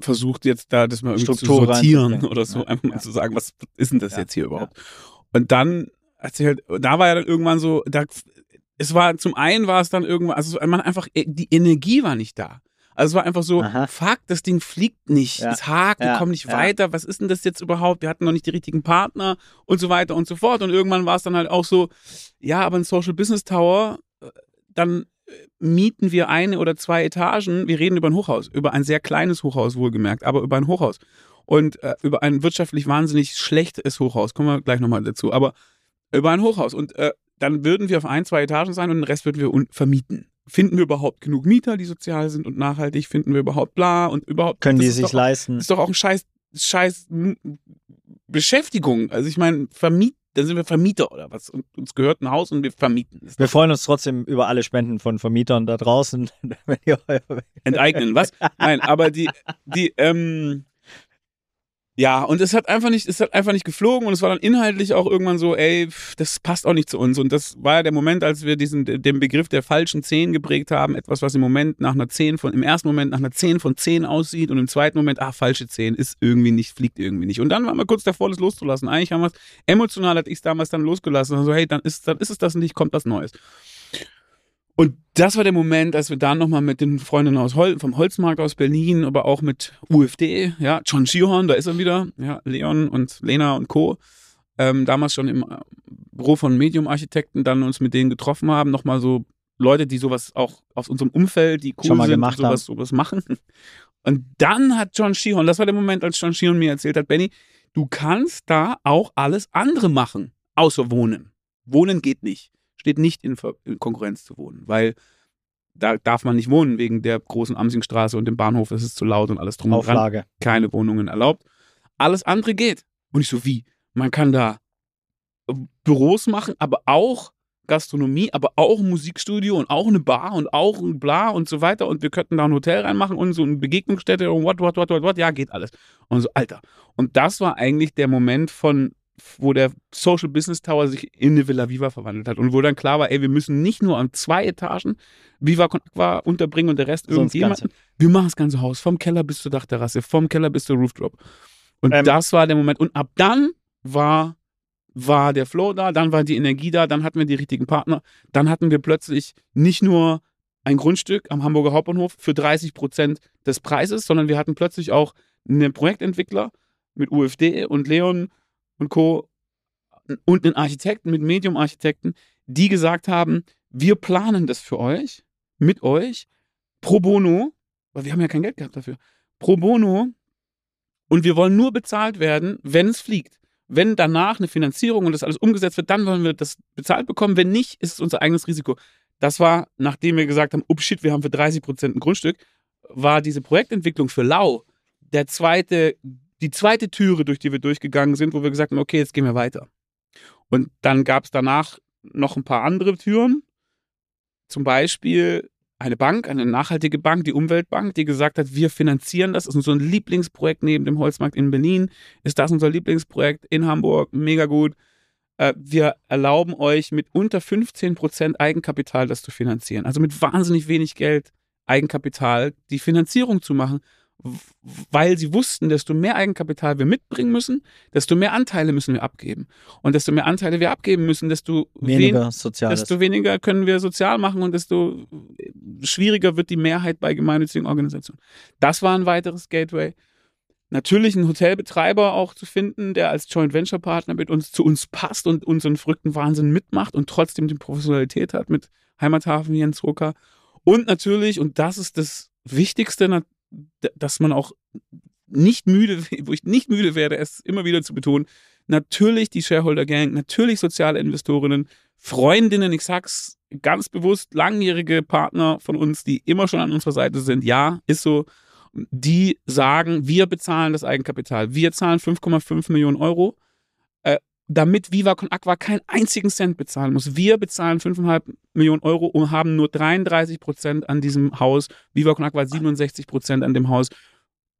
versucht, jetzt da das mal irgendwie Struktur zu sortieren oder so, Ja, einfach mal ja. zu sagen, was ist denn das Ja, jetzt hier überhaupt? Und dann, als ich halt, da war ja dann irgendwann so, da, es war, zum einen war es dann irgendwann, also man einfach, die Energie war nicht da. Also es war einfach so, Aha. fuck, das Ding fliegt nicht, Ja. es hakt, wir Ja. kommen nicht Ja. weiter, was ist denn das jetzt überhaupt? Wir hatten noch nicht die richtigen Partner und so weiter und so fort. Und irgendwann war es dann halt auch so, ja, aber ein Social Business Tower, äh, dann äh, mieten wir eine oder zwei Etagen, wir reden über ein Hochhaus, über ein sehr kleines Hochhaus wohlgemerkt, aber über ein Hochhaus. Und äh, über ein wirtschaftlich wahnsinnig schlechtes Hochhaus, kommen wir gleich nochmal dazu, aber über ein Hochhaus. Und äh, dann würden wir auf ein, zwei Etagen sein und den Rest würden wir vermieten. Finden wir überhaupt genug Mieter, die sozial sind und nachhaltig? Finden wir überhaupt bla und überhaupt. Können die sich doch, leisten? ist doch auch ein scheiß, scheiß Beschäftigung. Also ich meine, Vermiet, dann sind wir Vermieter oder was. Und uns gehört ein Haus und wir vermieten es. Wir freuen uns trotzdem über alle Spenden von Vermietern da draußen. (laughs) Wenn ihr euer- enteignen, was? Nein, aber die, die, ähm, ja, und es hat einfach nicht, es hat einfach nicht geflogen und es war dann inhaltlich auch irgendwann so, ey, das passt auch nicht zu uns. Und das war ja der Moment, als wir diesen, den Begriff der falschen 10 geprägt haben. Etwas, was im Moment nach einer 10 von, im ersten Moment nach einer 10 von 10 aussieht und im zweiten Moment, ah, falsche 10 ist irgendwie nicht, fliegt irgendwie nicht. Und dann waren wir kurz davor, das loszulassen. Eigentlich haben wir es, emotional hatte ich es damals dann losgelassen. Also, hey, dann ist, dann ist es das nicht, kommt was Neues. Und das war der Moment, als wir dann nochmal mit den Freundinnen aus Hol vom Holzmarkt aus Berlin, aber auch mit UFD, ja, John Schihorn, da ist er wieder, ja, Leon und Lena und Co. Ähm, damals schon im äh, Büro von Medium-Architekten dann uns mit denen getroffen haben, nochmal so Leute, die sowas auch aus unserem Umfeld, die cool Schon mal sind, gemacht sowas, sowas machen. Und dann hat John Sheehan, das war der Moment, als John Sheehan mir erzählt hat, Benny, du kannst da auch alles andere machen, außer wohnen. Wohnen geht nicht. Steht nicht in, Ver in Konkurrenz zu wohnen, weil da darf man nicht wohnen wegen der großen Amsingstraße und dem Bahnhof, es ist zu laut und alles drum und dran. Auflage. Keine Wohnungen erlaubt. Alles andere geht. Und ich so, wie? Man kann da äh, Büros machen, aber auch Gastronomie, aber auch ein Musikstudio und auch eine Bar und auch ein Bla und so weiter. Und wir könnten da ein Hotel reinmachen und so eine Begegnungsstätte und what, what, what, what, what. Ja, geht alles. Und so, Alter. Und das war eigentlich der Moment von, wo der Social Business Tower sich in eine Villa Viva verwandelt hat und wo dann klar war, ey, wir müssen nicht nur an zwei Etagen Viva Con Aqua unterbringen und der Rest. Ganze. Wir machen das ganze Haus, vom Keller bis zur Dachterrasse, vom Keller bis zur Roofdrop. Und Ähm, das war der Moment. Und ab dann war, war der Flow da, dann war die Energie da, dann hatten wir die richtigen Partner, dann hatten wir plötzlich nicht nur ein Grundstück am Hamburger Hauptbahnhof für 30 Prozent des Preises, sondern wir hatten plötzlich auch einen Projektentwickler mit UFD und Leon und Co. und einen Architekten mit Medium-Architekten, die gesagt haben, wir planen das für euch, mit euch, pro bono, weil wir haben ja kein Geld gehabt dafür, pro bono und wir wollen nur bezahlt werden, wenn es fliegt. Wenn danach eine Finanzierung und das alles umgesetzt wird, dann wollen wir das bezahlt bekommen. Wenn nicht, ist es unser eigenes Risiko. Das war, nachdem wir gesagt haben, oh shit, wir haben für 30 Prozent ein Grundstück, war diese Projektentwicklung für Lau der zweite, die zweite Türe, durch die wir durchgegangen sind, wo wir gesagt haben, okay, jetzt gehen wir weiter. Und dann gab es danach noch ein paar andere Türen. Zum Beispiel eine Bank, eine nachhaltige Bank, die Umweltbank, die gesagt hat, wir finanzieren das. Das ist unser Lieblingsprojekt neben dem Holzmarkt in Berlin. Ist das unser Lieblingsprojekt in Hamburg? Mega gut. Äh, Wir erlauben euch mit unter 15% Eigenkapital das zu finanzieren. Also mit wahnsinnig wenig Geld Eigenkapital die Finanzierung zu machen, weil sie wussten, desto mehr Eigenkapital wir mitbringen müssen, desto mehr Anteile müssen wir abgeben. Und desto mehr Anteile wir abgeben müssen, desto wen- Weniger Soziales. desto weniger können wir sozial machen und desto schwieriger wird die Mehrheit bei gemeinnützigen Organisationen. Das war ein weiteres Gateway. Natürlich einen Hotelbetreiber auch zu finden, der als Joint Venture Partner mit uns zu uns passt und unseren verrückten Wahnsinn mitmacht und trotzdem die Professionalität hat mit Heimathafen Jens Rucker. Und natürlich, und das ist das Wichtigste, dass man auch nicht müde, wo ich nicht müde werde, es immer wieder zu betonen, natürlich die Shareholder Gang, natürlich soziale Investorinnen, Freundinnen, ich sag's ganz bewusst, langjährige Partner von uns, die immer schon an unserer Seite sind. Ja, ist so. Die sagen, wir bezahlen das Eigenkapital. Wir zahlen 5,5 Millionen Euro. Damit Viva Con Aqua keinen einzigen Cent bezahlen muss. Wir bezahlen 5,5 Millionen Euro und haben nur 33 Prozent an diesem Haus. Viva Con Aqua 67 Prozent an dem Haus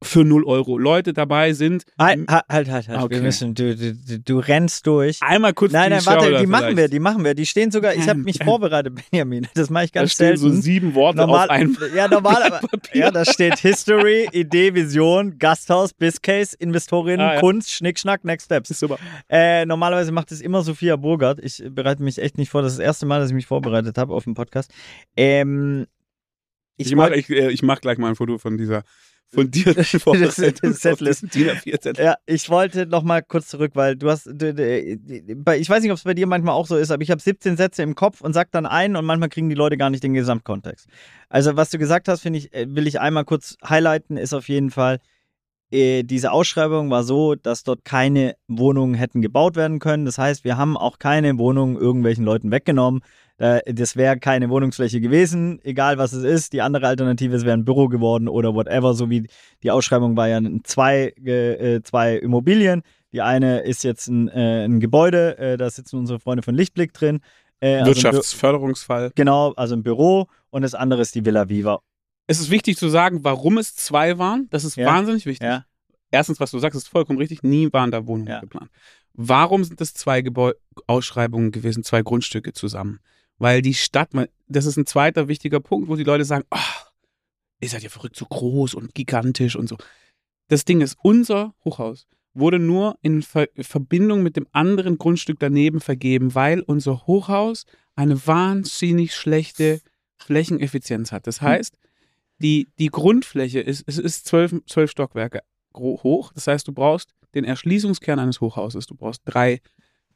für 0 Euro. Leute dabei sind. Halt, halt, halt, halt. halt. Okay. Wir müssen, du, du, du- rennst durch. Einmal kurz Nein, die nein, warte, Shareholder die machen vielleicht. wir, die machen wir. Die stehen sogar, ich habe mich vorbereitet, Benjamin. Das mache ich Da ganz stehen selten. so sieben Worte Normal, auf einem (laughs) ja, normal, (laughs) aber, Papier. ja, da steht History, Idee, Vision, Gasthaus, Bizcase, Investorinnen, Ah, ja. Kunst, Schnickschnack, Next Steps. ist super. Äh, normalerweise macht es immer Sophia Burgert. Ich bereite mich echt nicht vor. Das ist das erste Mal, dass ich mich vorbereitet habe auf den Podcast. Ähm, ich Ich, mach, wollte- ich, äh, ich mach gleich mal ein Foto von dieser (laughs) von dir (laughs) Setlist. diesen DIN A4-Zettel. Ja, ich wollte noch mal kurz zurück, weil du hast, bei- ich weiß nicht, ob es bei dir manchmal auch so ist, aber ich habe 17 Sätze im Kopf und sag dann einen und manchmal kriegen die Leute gar nicht den Gesamtkontext. Also was du gesagt hast, finde ich, äh, will ich einmal kurz highlighten, ist auf jeden Fall, äh, diese Ausschreibung war so, dass dort keine Wohnungen hätten gebaut werden können. Das heißt, wir haben auch keine Wohnungen irgendwelchen Leuten weggenommen. Äh, Das wäre keine Wohnungsfläche gewesen, egal was es ist. Die andere Alternative, es wäre ein Büro geworden oder whatever, so wie die Ausschreibung war ja zwei, äh, zwei Immobilien. Die eine ist jetzt ein, äh, ein Gebäude, äh, da sitzen unsere Freunde von Lichtblick drin. Äh, also Wirtschaftsförderungsfall. Genau, also ein Büro und das andere ist die Villa Viva. Es ist wichtig zu sagen, warum es zwei waren. Das ist Ja. wahnsinnig wichtig. Ja. Erstens, was du sagst, ist vollkommen richtig. Nie waren da Wohnungen Ja. geplant. Warum sind das zwei Gebäu Ausschreibungen gewesen, zwei Grundstücke zusammen? Weil die Stadt, das ist ein zweiter wichtiger Punkt, wo die Leute sagen, oh, ihr seid ja verrückt, so groß und gigantisch und so. Das Ding ist, unser Hochhaus wurde nur in Ver Verbindung mit dem anderen Grundstück daneben vergeben, weil unser Hochhaus eine wahnsinnig schlechte Flächeneffizienz hat. Das heißt, die, die Grundfläche ist, es ist zwölf, zwölf Stockwerke hoch. Das heißt, du brauchst den Erschließungskern eines Hochhauses. Du brauchst drei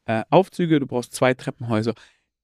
äh, Aufzüge, du brauchst zwei Treppenhäuser.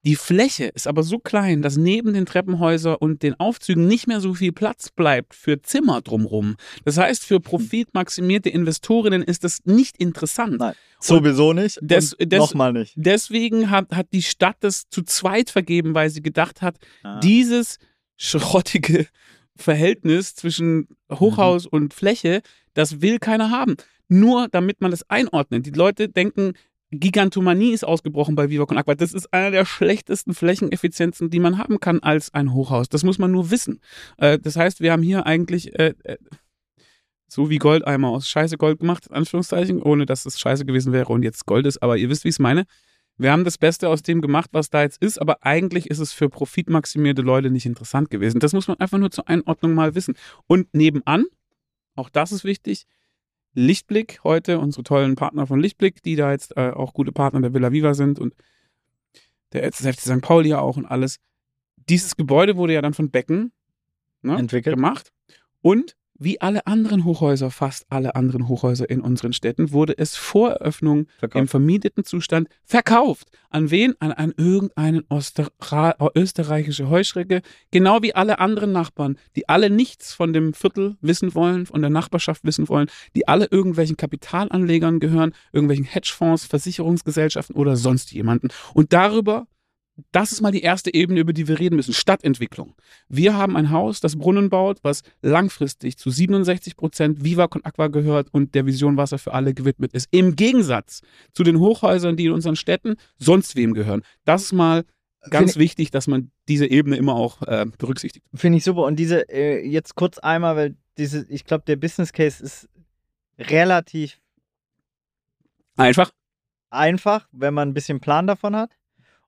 Die Fläche ist aber so klein, dass neben den Treppenhäusern und den Aufzügen nicht mehr so viel Platz bleibt für Zimmer drumrum. Das heißt, für profitmaximierte Investorinnen ist das nicht interessant. Nein, sowieso nicht. des- des- Nochmal nicht. Deswegen hat, hat die Stadt das zu zweit vergeben, weil sie gedacht hat, Ah. dieses schrottige Verhältnis zwischen Hochhaus und Fläche, das will keiner haben. Nur damit man das einordnet. Die Leute denken, Gigantomanie ist ausgebrochen bei Viva Con Aqua. Das ist einer der schlechtesten Flächeneffizienzen, die man haben kann als ein Hochhaus. Das muss man nur wissen. Äh, das heißt, wir haben hier eigentlich äh, äh, so wie Goldeimer aus Scheiße Gold gemacht, Anführungszeichen, ohne dass es Scheiße gewesen wäre und jetzt Gold ist, aber ihr wisst, wie ich es meine. Wir haben das Beste aus dem gemacht, was da jetzt ist, aber eigentlich ist es für profitmaximierte Leute nicht interessant gewesen. Das muss man einfach nur zur Einordnung mal wissen. Und nebenan, auch das ist wichtig, Lichtblick heute, unsere tollen Partner von Lichtblick, die da jetzt äh, auch gute Partner der Villa Viva sind und der FC St. Pauli ja auch und alles. Dieses Gebäude wurde ja dann von Becken ne, Entwickelt. gemacht und wie alle anderen Hochhäuser, fast alle anderen Hochhäuser in unseren Städten, wurde es vor Eröffnung im Verkauft. vermieteten Zustand verkauft. An wen? An, an irgendeinen Ostera österreichische Heuschrecke. Genau wie alle anderen Nachbarn, die alle nichts von dem Viertel wissen wollen, von der Nachbarschaft wissen wollen, die alle irgendwelchen Kapitalanlegern gehören, irgendwelchen Hedgefonds, Versicherungsgesellschaften oder sonst jemanden. Und darüber das ist mal die erste Ebene, über die wir reden müssen. Stadtentwicklung. Wir haben ein Haus, das Brunnen baut, was langfristig zu 67 Prozent Viva Con Aqua gehört und der Vision Wasser für alle gewidmet ist. Im Gegensatz zu den Hochhäusern, die in unseren Städten sonst wem gehören. Das ist mal ganz Finde- wichtig, dass man diese Ebene immer auch äh, berücksichtigt. Finde ich super. Und diese, äh, jetzt kurz einmal, weil diese, ich glaube, der Business Case ist relativ Einfach. einfach, wenn man ein bisschen Plan davon hat.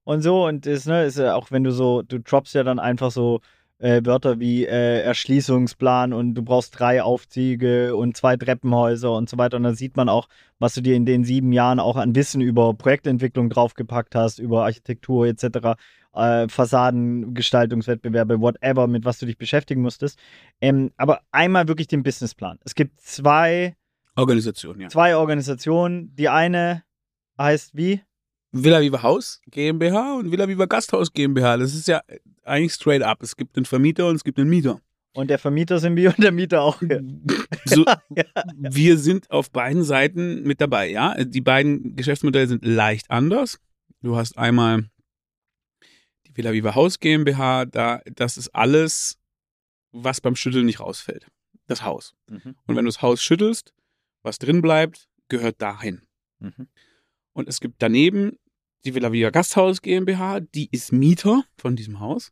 Und so, und das, ne, ist ja auch wenn du so, du droppst ja dann einfach so äh, Wörter wie äh, Erschließungsplan und du brauchst drei Aufzüge und zwei Treppenhäuser und so weiter. Und dann sieht man auch, was du dir in den sieben Jahren auch an Wissen über Projektentwicklung draufgepackt hast, über Architektur etc., äh, Fassadengestaltungswettbewerbe, whatever, mit was du dich beschäftigen musstest. Ähm, aber einmal wirklich den Businessplan. Es gibt zwei, Organisation, ja. zwei Organisationen. Die eine heißt wie? Villa Viva Haus GmbH und Villa Viva Gasthaus GmbH. Das ist ja eigentlich straight up. Es gibt einen Vermieter und es gibt einen Mieter. Und der Vermieter sind wir und der Mieter auch. (laughs) So, (laughs) wir sind auf beiden Seiten mit dabei, ja. Die beiden Geschäftsmodelle sind leicht anders. Du hast einmal die Villa Viva Haus GmbH, da, das ist alles, was beim Schütteln nicht rausfällt. Das Haus. Mhm. Und wenn du das Haus schüttelst, was drin bleibt, gehört dahin. Mhm. Und es gibt daneben die Villa Villa Gasthaus GmbH, die ist Mieter von diesem Haus.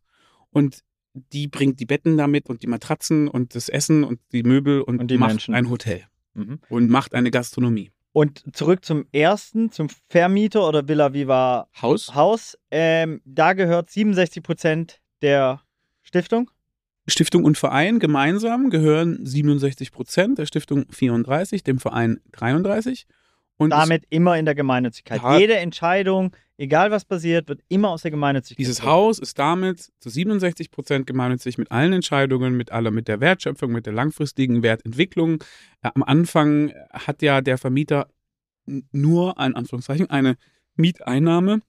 Und die bringt die Betten damit und die Matratzen und das Essen und die Möbel und, Und die macht Menschen. ein Hotel Mhm. und macht eine Gastronomie. Und zurück zum ersten, zum Vermieter oder Villa Viva Haus, Haus. Ähm, da gehört 67 Prozent der Stiftung. Stiftung und Verein gemeinsam gehören 67 Prozent, der Stiftung 34, dem Verein 33. Und Damit immer in der Gemeinnützigkeit. Jede Entscheidung, egal was passiert, wird immer aus der Gemeinnützigkeit. Dieses getroffen. Haus ist damit zu 67 Prozent gemeinnützig mit allen Entscheidungen, mit aller, mit der Wertschöpfung, mit der langfristigen Wertentwicklung. Äh, Am Anfang hat ja der Vermieter nur, in Anführungszeichen, eine Mieteinnahme.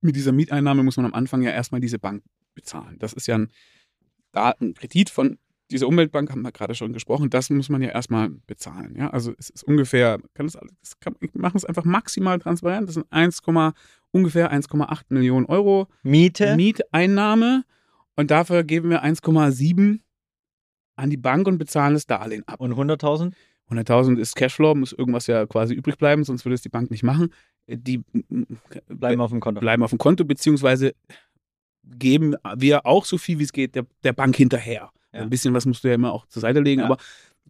Mit dieser Mieteinnahme muss man am Anfang ja erstmal diese Bank bezahlen. Das ist ja ein, da ein Kredit von dieser Umweltbank, haben wir gerade schon gesprochen, das muss man ja erstmal bezahlen. Ja? Also es ist ungefähr, kann das, alles- das kann, machen es einfach maximal transparent, das sind 1, ungefähr 1,8 Millionen Euro. Miete. Mieteinnahme und dafür geben wir 1,7 an die Bank und bezahlen das Darlehen ab. und 100.000. 100.000 ist Cashflow, muss irgendwas ja quasi übrig bleiben, sonst würde es die Bank nicht machen. Die Bleiben auf dem Konto. bleiben auf dem Konto, beziehungsweise geben wir auch so viel wie es geht der, der Bank hinterher. Ja. Ein bisschen was musst du ja immer auch zur Seite legen, Ja. aber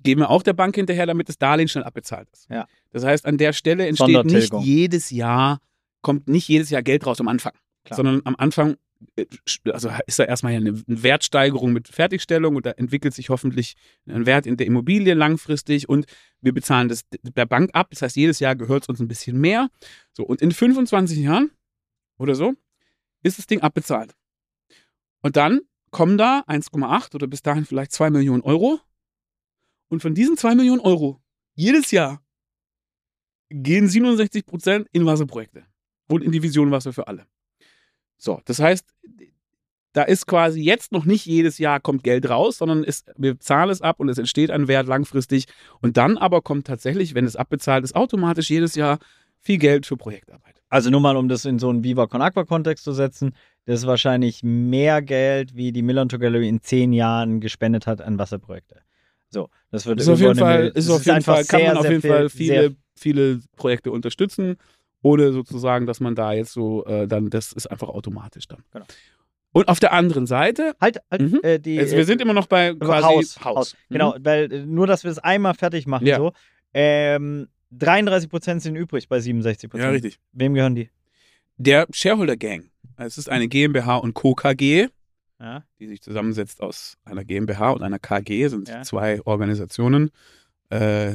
geben wir auch der Bank hinterher, damit das Darlehen schnell abbezahlt ist. Ja. Das heißt, an der Stelle entsteht nicht jedes Jahr, kommt nicht jedes Jahr Geld raus am Anfang, Klar. sondern am Anfang äh, also ist da erstmal eine Wertsteigerung mit Fertigstellung und da entwickelt sich hoffentlich ein Wert in der Immobilie langfristig und wir bezahlen das der Bank ab. Das heißt, jedes Jahr gehört es uns ein bisschen mehr. So, und in 25 Jahren oder so ist das Ding abbezahlt. Und dann kommen da 1,8 oder bis dahin vielleicht 2 Millionen Euro. Und von diesen 2 Millionen Euro jedes Jahr gehen 67 Prozent in Wasserprojekte und in die Vision Wasser für alle. So, das heißt, da ist quasi jetzt noch nicht jedes Jahr kommt Geld raus, sondern es, wir zahlen es ab und es entsteht ein Wert langfristig. Und dann aber kommt tatsächlich, wenn es abbezahlt ist, automatisch jedes Jahr viel Geld für Projektarbeit. Also nur mal, um das in so einen Viva Con Aqua Kontext zu setzen, das ist wahrscheinlich mehr Geld, wie die Millantor Gallery in zehn Jahren gespendet hat an Wasserprojekte. So, das wird Ist auf jeden Fall, ist auf jeden Fall, kann sehr, man auf jeden Fall viele, viele Projekte unterstützen, ohne sozusagen, dass man da jetzt so äh, dann, das ist einfach automatisch dann. Genau. Und auf der anderen Seite, Halt, halt Mhm. äh, die. also wir sind immer noch bei quasi Haus, Haus. Haus. Mhm. Genau, weil äh, nur, dass wir es einmal fertig machen, Ja. so. Ähm, 33 Prozent sind übrig bei 67 Prozent. Ja, richtig. Wem gehören die? Der Shareholder Gang. Es ist eine GmbH und Co. KG, Ja. die sich zusammensetzt aus einer GmbH und einer KG, sind Ja. zwei Organisationen, äh,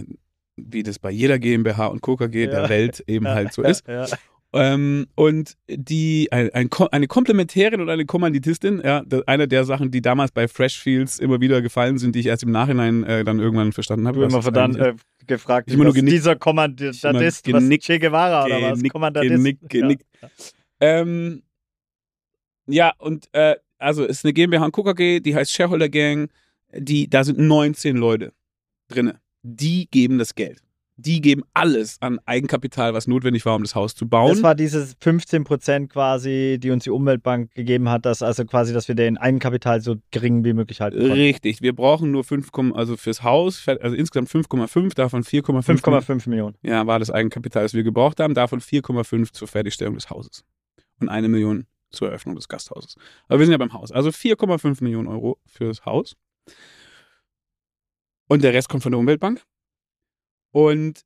wie das bei jeder GmbH und Co. KG Ja. der Welt eben Ja, halt so ist. Ja. Ähm, und die, ein, ein, eine Komplementärin und eine Kommanditistin, ja, das, eine der Sachen, die damals bei Freshfields immer wieder gefallen sind, die ich erst im Nachhinein äh, dann irgendwann verstanden habe. Du immer verdammt äh, gefragt, Ich immer nur was genickt. dieser Kommandantist, immer was genickt, Che Guevara oder was? Kommandantist. genickt, genickt. ist. Ähm, ja, und äh, also es ist eine GmbH und Co. KG, die heißt Shareholder Gang, die, da sind 19 Leute drinne. Die geben das Geld. Die geben alles an Eigenkapital, was notwendig war, um das Haus zu bauen. Das war dieses 15 Prozent quasi, die uns die Umweltbank gegeben hat, dass also quasi, dass wir den Eigenkapital so gering wie möglich halten konnten. Richtig, wir brauchen nur 5, also fürs Haus, also insgesamt 5,5, davon 4,5 5,5 Millionen. ja, war das Eigenkapital, das wir gebraucht haben, davon 4,5 zur Fertigstellung des Hauses und eine Million zur Eröffnung des Gasthauses. Aber wir sind ja beim Haus, also 4,5 Millionen Euro fürs Haus und der Rest kommt von der Umweltbank und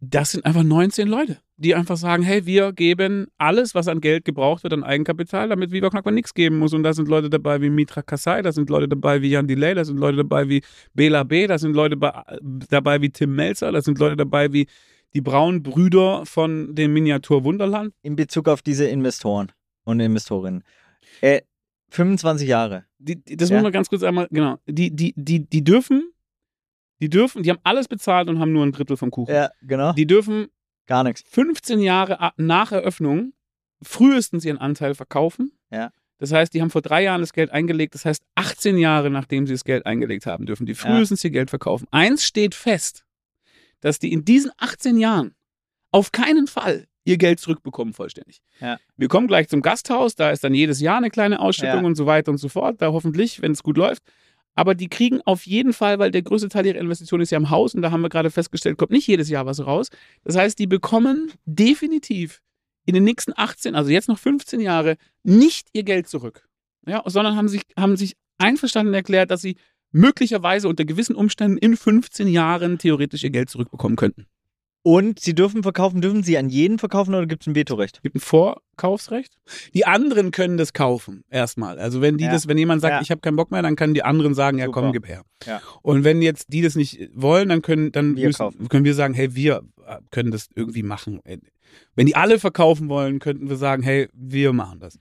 das sind einfach 19 Leute, die einfach sagen, hey, wir geben alles, was an Geld gebraucht wird, an Eigenkapital, damit Viva Knackbar nichts geben muss. Und da sind Leute dabei wie Mitra Kasai, da sind Leute dabei wie Jan Delay, da sind Leute dabei wie Bela B., da sind Leute bei, dabei wie Tim Melzer, da sind Leute dabei wie die braunen Brüder von dem Miniatur Wunderland. In Bezug auf diese Investoren und Investorinnen. Äh, 25 Jahre. Die, die, das Ja. muss man ganz kurz einmal, genau. Die, die, die, die dürfen, die dürfen, die haben alles bezahlt und haben nur ein Drittel vom Kuchen. Ja, genau. Die dürfen Gar nichts. 15 Jahre nach Eröffnung frühestens ihren Anteil verkaufen. Ja. Das heißt, die haben vor drei Jahren das Geld eingelegt. Das heißt, 18 Jahre nachdem sie das Geld eingelegt haben, dürfen die frühestens ihr Geld verkaufen. Eins steht fest, dass die in diesen 18 Jahren auf keinen Fall ihr Geld zurückbekommen vollständig. Ja. Wir kommen gleich zum Gasthaus. Da ist dann jedes Jahr eine kleine Ausschüttung Ja. und so weiter und so fort. Da hoffentlich, wenn es gut läuft. Aber die kriegen auf jeden Fall, weil der größte Teil ihrer Investition ist ja im Haus und da haben wir gerade festgestellt, kommt nicht jedes Jahr was raus. Das heißt, die bekommen definitiv in den nächsten 18, also jetzt noch 15 Jahre, nicht ihr Geld zurück. Ja, sondern haben sich, haben sich einverstanden erklärt, dass sie möglicherweise unter gewissen Umständen in 15 Jahren theoretisch ihr Geld zurückbekommen könnten. Und sie dürfen verkaufen, dürfen sie an jeden verkaufen oder gibt es ein Vetorecht? Es gibt ein Vorkaufsrecht. Die anderen können das kaufen, erstmal. Also wenn die Ja. das, wenn jemand sagt, Ja. ich habe keinen Bock mehr, dann können die anderen sagen, ja Super. komm, gib her. Ja. Und wenn jetzt die das nicht wollen, dann können, dann Wir müssen, können wir sagen, hey, wir äh, können das irgendwie machen. Wenn die alle verkaufen wollen, könnten wir sagen, hey, wir machen das.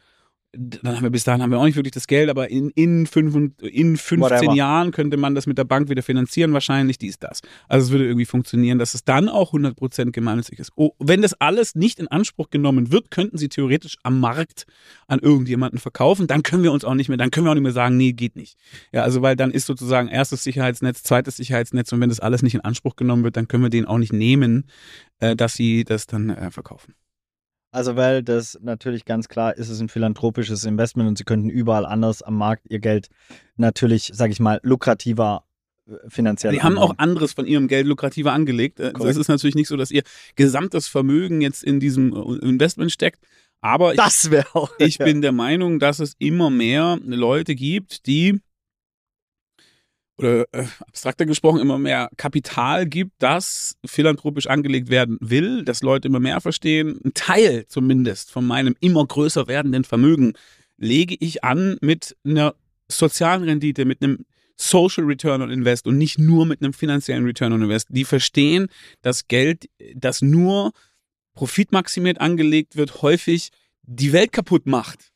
Dann haben wir bis dahin haben wir auch nicht wirklich das Geld, aber in, in, fünf, in 15 Whatever. Jahren könnte man das mit der Bank wieder finanzieren, wahrscheinlich dies, das. Also es würde irgendwie funktionieren, dass es dann auch 100% gemeinnützig ist. Oh, wenn das alles nicht in Anspruch genommen wird, könnten sie theoretisch am Markt an irgendjemanden verkaufen. Dann können wir uns auch nicht mehr, dann können wir auch nicht mehr sagen, nee, geht nicht. Ja, also weil dann ist sozusagen erstes Sicherheitsnetz, zweites Sicherheitsnetz und wenn das alles nicht in Anspruch genommen wird, dann können wir den auch nicht nehmen, äh, dass sie das dann äh, verkaufen. Also weil das natürlich ganz klar ist, es ein philanthropisches Investment und sie könnten überall anders am Markt ihr Geld natürlich, sage ich mal, lukrativer äh, finanziell. Die haben auch anderes von ihrem Geld lukrativer angelegt. Äh, Korrekt. Es ist natürlich nicht so, dass ihr gesamtes Vermögen jetzt in diesem äh, Investment steckt. Aber Das wäre auch. ich (laughs) bin der Meinung, dass es immer mehr Leute gibt, die oder äh, abstrakter gesprochen immer mehr Kapital gibt, das philanthropisch angelegt werden will, dass Leute immer mehr verstehen. Ein Teil zumindest von meinem immer größer werdenden Vermögen lege ich an mit einer sozialen Rendite, mit einem Social Return on Invest und nicht nur mit einem finanziellen Return on Invest. Die verstehen, dass Geld, das nur profitmaximiert angelegt wird, häufig die Welt kaputt macht.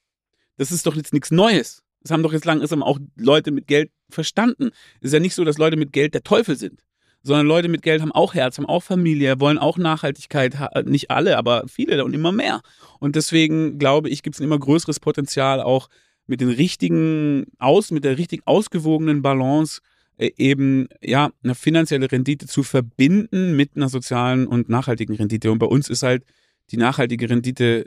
Das ist doch jetzt nichts Neues. Das haben doch jetzt lang, das haben auch Leute mit Geld verstanden. Es ist ja nicht so, dass Leute mit Geld der Teufel sind, sondern Leute mit Geld haben auch Herz, haben auch Familie, wollen auch Nachhaltigkeit, ha- nicht alle, aber viele und immer mehr. Und deswegen glaube ich, gibt es ein immer größeres Potenzial auch mit den richtigen aus, mit der richtig ausgewogenen Balance äh, eben ja eine finanzielle Rendite zu verbinden mit einer sozialen und nachhaltigen Rendite. Und bei uns ist halt die nachhaltige Rendite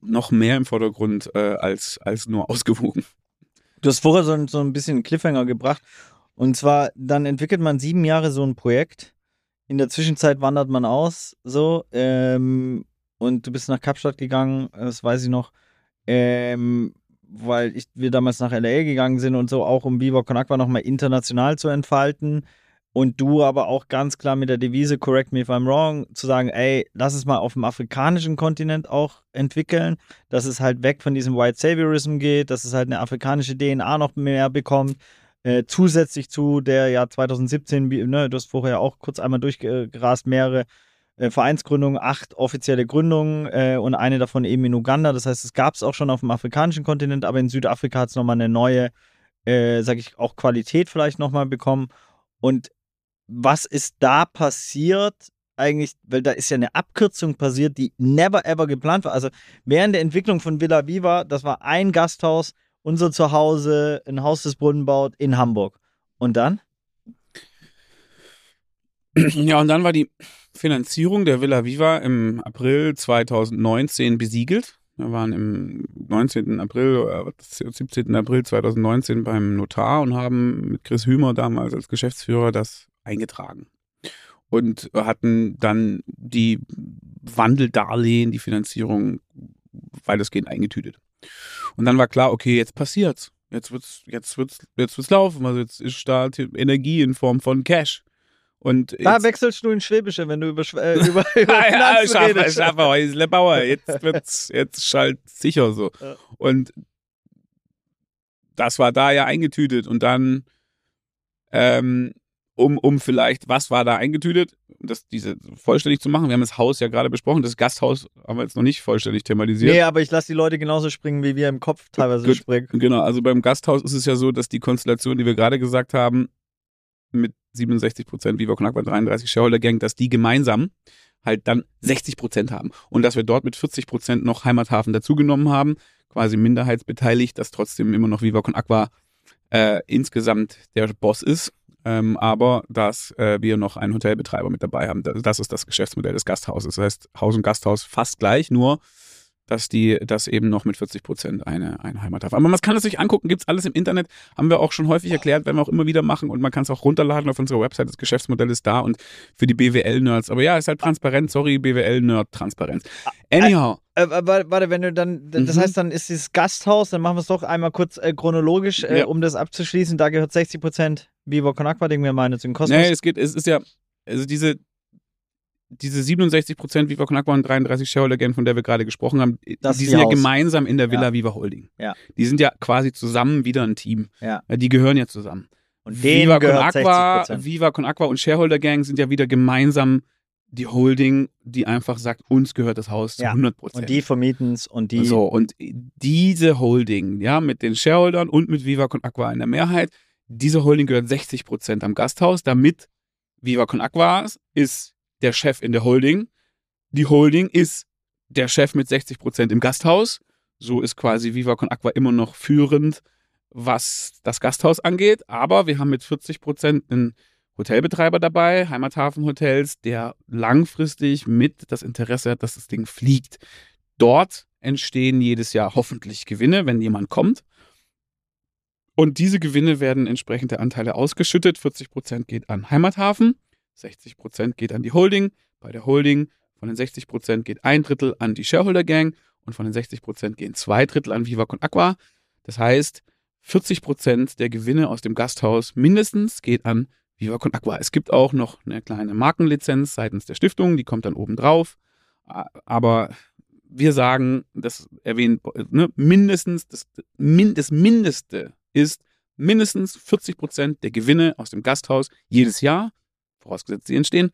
noch mehr im Vordergrund äh, als, als nur ausgewogen. Du hast vorher so, ein- so ein bisschen Cliffhanger gebracht. Und zwar, dann entwickelt man sieben Jahre so ein Projekt. In der Zwischenzeit wandert man aus, so. Ähm, und du bist nach Kapstadt gegangen, das weiß ich noch. Ähm, weil ich, wir damals nach LA gegangen sind und so, auch um Viva Con Agua nochmal international zu entfalten. Und du aber auch ganz klar mit der Devise, correct me if I'm wrong, zu sagen, ey, lass es mal auf dem afrikanischen Kontinent auch entwickeln, dass es halt weg von diesem White Saviorism geht, dass es halt eine afrikanische DNA noch mehr bekommt. Äh, zusätzlich zu der ja 2017, wie- ne, du hast vorher auch kurz einmal durchgerast, mehrere äh, Vereinsgründungen, acht offizielle Gründungen äh, und eine davon eben in Uganda. Das heißt, es gab es auch schon auf dem afrikanischen Kontinent, aber in Südafrika hat es nochmal eine neue, äh, sag ich, auch Qualität vielleicht nochmal bekommen. Und was ist da passiert? Eigentlich, weil da ist ja eine Abkürzung passiert, die never ever geplant war. Also während der Entwicklung von Villa Viva, das war ein Gasthaus, unser Zuhause, ein Haus des Brunnenbaut in Hamburg. Und dann? (clears throat) Ja, und dann war die Finanzierung der Villa Viva im April 2019 besiegelt. Wir waren im 19. April oder 17. April 2019 beim Notar und haben mit Chris Hümer damals als Geschäftsführer das eingetragen. Und hatten dann die Wandeldarlehen, die Finanzierung weitestgehend eingetütet. Und dann war klar, okay, jetzt passiert's. Jetzt wird's, jetzt wird's, jetzt wird's laufen. Also jetzt ist da Energie in Form von Cash. Und Da jetzt- wechselst du in Schwäbische, wenn du über, äh, (laughs) über, (laughs) über ja, Finanzen Schaffer. Schaffer, Häusle Bauer. Jetzt (laughs) wird's, jetzt schalt sicher so. Ja. Und das war da ja eingetütet. Und dann, ähm, um, um vielleicht, was war da eingetütet, das, diese vollständig zu machen. Wir haben das Haus ja gerade besprochen. Das Gasthaus haben wir jetzt noch nicht vollständig thematisiert. Nee, aber ich lasse die Leute genauso springen, wie wir im Kopf teilweise Gut. springen. Genau, also beim Gasthaus ist es ja so, dass die Konstellation, die wir gerade gesagt haben, mit 67 Prozent Viva Con Agua 33 Shareholder Gang, dass die gemeinsam halt dann 60 Prozent haben. Und dass wir dort mit 40 Prozent noch Heimathafen dazugenommen haben, quasi minderheitsbeteiligt, dass trotzdem immer noch Viva Con Agua äh, insgesamt der Boss ist. Ähm, aber dass äh, wir noch einen Hotelbetreiber mit dabei haben. Das, ist das Geschäftsmodell des Gasthauses. Das heißt, Haus und Gasthaus fast gleich, nur dass die das eben noch mit 40 Prozent eine, eine Heimat haben. Aber man kann es sich angucken, gibt's alles im Internet, haben wir auch schon häufig erklärt, werden wir auch immer wieder machen und man kann es auch runterladen auf unserer Website, das Geschäftsmodell ist da und für die BWL-Nerds. Aber ja, ist halt transparent, sorry, BWL-Nerd-Transparenz. Anyhow. Äh, äh, warte, wenn du dann, das Mhm. heißt, dann ist dieses Gasthaus, dann machen wir es doch einmal kurz äh, chronologisch, äh, Ja. um das abzuschließen. Da gehört 60 Prozent Viva Con Aqua, den wir meinen jetzt in Kosmos. Nee, es geht, es ist ja, also diese, diese 67 Prozent Viva Con Agua und 33 Shareholder Gain, von der wir gerade gesprochen haben, Das die sind ja Haus. gemeinsam in der Villa Ja. Viva Holding. Ja. Die sind ja quasi zusammen wieder ein Team. Ja. Die gehören ja zusammen. Und Viva Con gehört Agua, 60 Prozent. Viva Con Agua und Shareholder Gang sind ja wieder gemeinsam die Holding, die einfach sagt, uns gehört das Haus zu Ja. 100 Prozent. Und die vermieten es und die. So, und diese Holding, ja, mit den Shareholdern und mit Viva Con Aqua in der Mehrheit, diese Holding gehört 60 Prozent am Gasthaus, damit Viva Con Aqua ist der Chef in der Holding. Die Holding ist der Chef mit 60 Prozent im Gasthaus. So ist quasi Viva Con Aqua immer noch führend, was das Gasthaus angeht. Aber wir haben mit 40 Prozent einen Hotelbetreiber dabei, Heimathafen Hotels, der langfristig mit das Interesse hat, dass das Ding fliegt. Dort entstehen jedes Jahr hoffentlich Gewinne, wenn jemand kommt. Und diese Gewinne werden entsprechend der Anteile ausgeschüttet. 40 Prozent geht an Heimathafen, 60 Prozent geht an die Holding. Bei der Holding von den 60 Prozent geht ein Drittel an die Shareholder Gang und von den 60 Prozent gehen zwei Drittel an Viva Con Aqua. Das heißt, 40 Prozent der Gewinne aus dem Gasthaus mindestens geht an Viva Con Aqua. Es gibt auch noch eine kleine Markenlizenz seitens der Stiftung, die kommt dann oben drauf. Aber wir sagen, das erwähnt, ne, mindestens, das, das Mindeste ist mindestens 40 Prozent der Gewinne aus dem Gasthaus jedes Jahr, vorausgesetzt sie entstehen,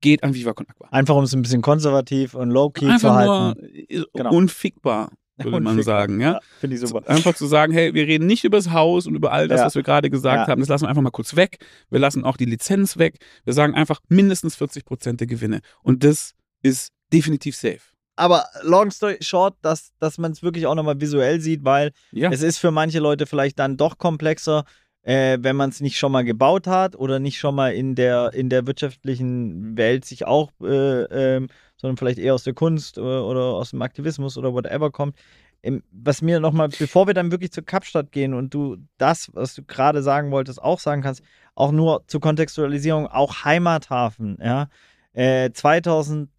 geht an Viva Con Aqua. Einfach um es ein bisschen konservativ und low-key zu Einfach halten. nur Genau. unfickbar, (laughs) würde man Unfickbar. sagen, ja. Finde ich super. Einfach zu sagen, hey, wir reden nicht über das Haus und über all das, Ja. was wir gerade gesagt Ja. haben. Das lassen wir einfach mal kurz weg. Wir lassen auch die Lizenz weg. Wir sagen einfach mindestens 40 Prozent der Gewinne. Und das ist definitiv safe. Aber long story short, dass, dass man es wirklich auch nochmal visuell sieht, weil Ja. es ist für manche Leute vielleicht dann doch komplexer, äh, wenn man es nicht schon mal gebaut hat oder nicht schon mal in der, in der wirtschaftlichen Welt sich auch, äh, ähm, sondern vielleicht eher aus der Kunst oder, oder aus dem Aktivismus oder whatever kommt. Ähm, was mir nochmal, bevor wir dann wirklich zur Kapstadt gehen und du das, was du gerade sagen wolltest, auch sagen kannst, auch nur zur Kontextualisierung, auch Heimathafen, ja. Äh,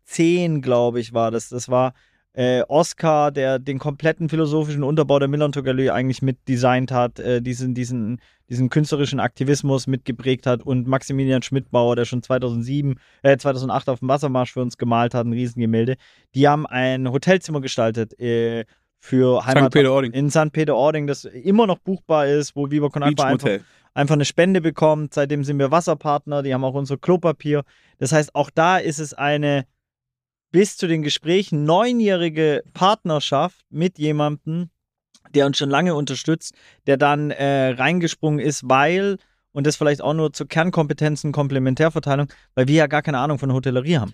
2010, glaube ich, war das. Das war äh, Oscar, der den kompletten philosophischen Unterbau der Millantor Galerie eigentlich mit designt hat, äh, diesen, diesen, diesen künstlerischen Aktivismus mitgeprägt hat und Maximilian Schmidtbauer, der schon 2007, äh, 2008 auf dem Wassermarsch für uns gemalt hat, ein Riesengemälde, die haben ein Hotelzimmer gestaltet äh, für St. Heimat Peter-Ording. in St. Peter-Ording, das immer noch buchbar ist, wo Viva Con Aqua einfach einfach eine Spende bekommt. Seitdem sind wir Wasserpartner, die haben auch unser Klopapier. Das heißt, auch da ist es eine bis zu den Gesprächen neunjährige Partnerschaft mit jemandem, der uns schon lange unterstützt, der dann äh, reingesprungen ist, weil, und das vielleicht auch nur zur Kernkompetenzen Komplementärverteilung, weil wir ja gar keine Ahnung von Hotellerie haben.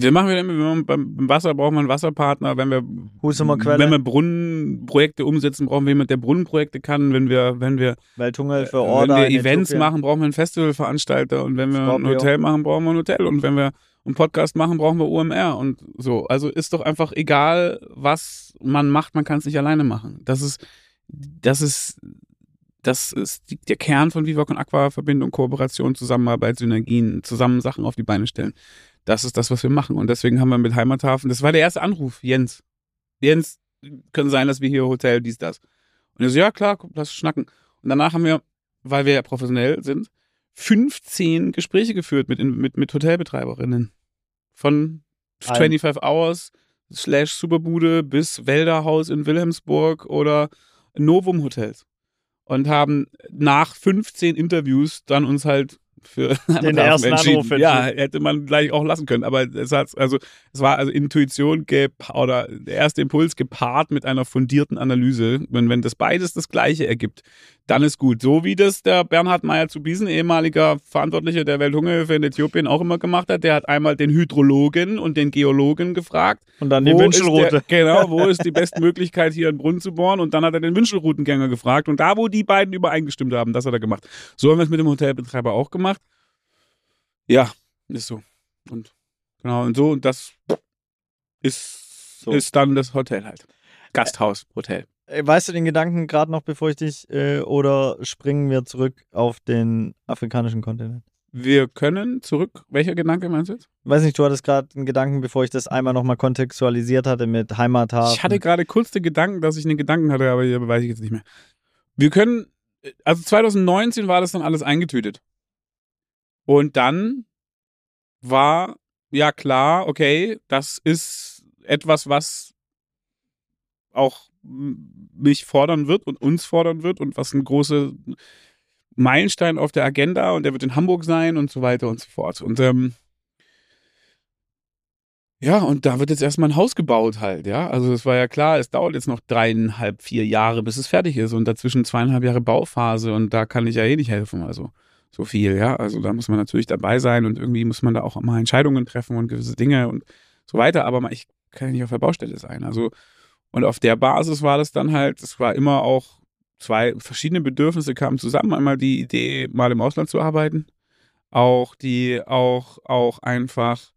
Wir machen wir immer, wenn wir beim Wasser brauchen wir einen Wasserpartner, wenn wir wenn wir Brunnenprojekte umsetzen, brauchen wir jemanden, der Brunnenprojekte kann. Wenn wir wenn wir Welthunger für Äh, wenn Order. wir in Events Äthiopien. machen, brauchen wir einen Festivalveranstalter und wenn wir ein Scorpio. Hotel machen, brauchen wir ein Hotel und wenn wir einen Podcast machen, brauchen wir OMR und so. Also ist doch einfach egal, was man macht, man kann es nicht alleine machen. Das ist das ist das ist die, der Kern von Viva Con Aqua, Verbindung, Kooperation, Zusammenarbeit, Synergien, zusammen Sachen auf die Beine stellen. Das ist das, was wir machen. Und deswegen haben wir mit Heimathafen, das war der erste Anruf, Jens. Jens, kann sein, dass wir hier Hotel, dies, das. Und er so, ja klar, komm, lass schnacken. Und danach haben wir, weil wir ja professionell sind, 15 Gespräche geführt mit, mit, mit Hotelbetreiberinnen. Von Allen. 25 Hours slash Superbude bis Wälderhaus in Wilhelmsburg oder Novum Hotels. Und haben nach 15 Interviews dann uns halt für (laughs) Heimathafen ersten. Anruf Ja, hätte man gleich auch lassen können. Aber es hat, also, es war also Intuition oder der erste Impuls gepaart mit einer fundierten Analyse. Wenn, wenn das beides das Gleiche ergibt, dann ist gut. So wie das der Bernhard Meyer zu Biesen, ehemaliger Verantwortlicher der Welthungerhilfe in Äthiopien, auch immer gemacht hat. Der hat einmal den Hydrologen und den Geologen gefragt. Und dann die Wünschelroute. Der, genau, wo ist die (laughs) beste Möglichkeit, hier einen Brunnen zu bohren? Und dann hat er den Wünschelroutengänger gefragt. Und da, wo die beiden übereingestimmt haben, das hat er gemacht. So haben wir es mit dem Hotelbetreiber auch gemacht. Ja, ist so. Und genau, und so, und das ist So. ist dann das Hotel halt. Gasthaus, Hotel. Äh, Weißt du den Gedanken gerade noch, bevor ich dich, äh, oder springen wir zurück auf den afrikanischen Kontinent? Wir können zurück. Welcher Gedanke meinst du jetzt? Weiß nicht, du hattest gerade einen Gedanken, bevor ich das einmal nochmal kontextualisiert hatte mit Heimathafen. Ich hatte gerade kurz den Gedanken, dass ich einen Gedanken hatte, aber hier weiß ich jetzt nicht mehr. Wir können, also 2019 war das dann alles eingetütet. Und dann war ja klar, okay, das ist etwas, was auch mich fordern wird und uns fordern wird und was ein großer Meilenstein auf der Agenda und der wird in Hamburg sein und so weiter und so fort. Und ähm, ja, und da wird jetzt erstmal ein Haus gebaut halt, ja. Also es war ja klar, es dauert jetzt noch dreieinhalb, vier Jahre, bis es fertig ist und dazwischen zweieinhalb Jahre Bauphase und da kann ich ja eh nicht helfen, also so viel, ja. Also da muss man natürlich dabei sein und irgendwie muss man da auch mal Entscheidungen treffen und gewisse Dinge und so weiter, aber ich kann ja nicht auf der Baustelle sein. Also und auf der Basis war das dann halt, es war immer auch zwei verschiedene Bedürfnisse kamen zusammen. Einmal die Idee, mal im Ausland zu arbeiten, auch die, auch, auch einfach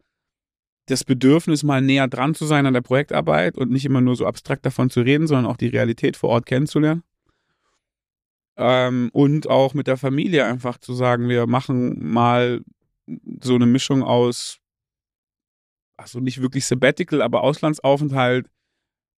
das Bedürfnis, mal näher dran zu sein an der Projektarbeit und nicht immer nur so abstrakt davon zu reden, sondern auch die Realität vor Ort kennenzulernen. Ähm, und auch mit der Familie einfach zu sagen, wir machen mal so eine Mischung aus, also nicht wirklich Sabbatical, aber Auslandsaufenthalt,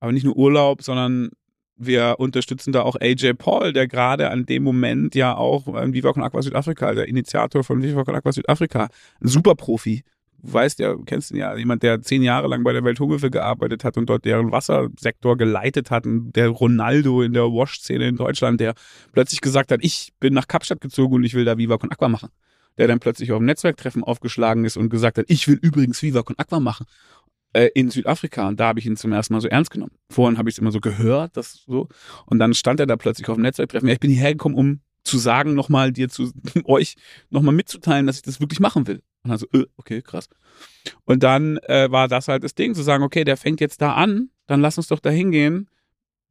aber nicht nur Urlaub, sondern wir unterstützen da auch AJ Paul, der gerade an dem Moment ja auch ähm, Viva Con Aqua Südafrika, der Initiator von Viva Con Aqua Südafrika, ein Superprofi. Weißt ja, kennst ihn ja, jemand, der zehn Jahre lang bei der Welthungerhilfe gearbeitet hat und dort deren Wassersektor geleitet hat. Und der Ronaldo in der Wash-Szene in Deutschland, der plötzlich gesagt hat, ich bin nach Kapstadt gezogen und ich will da Viva Con Aqua machen. Der dann plötzlich auf dem Netzwerktreffen aufgeschlagen ist und gesagt hat, ich will übrigens Viva Con Aqua machen äh, in Südafrika. Und da habe ich ihn zum ersten Mal so ernst genommen. Vorhin habe ich es immer so gehört, das so. Und dann stand er da plötzlich auf dem Netzwerktreffen. Ja, ich bin hierher gekommen, um zu sagen, nochmal dir zu, (laughs) euch nochmal mitzuteilen, dass ich das wirklich machen will. Und dann so, äh, okay, krass. Und dann äh, war das halt das Ding, zu sagen, okay, der fängt jetzt da an, dann lass uns doch da hingehen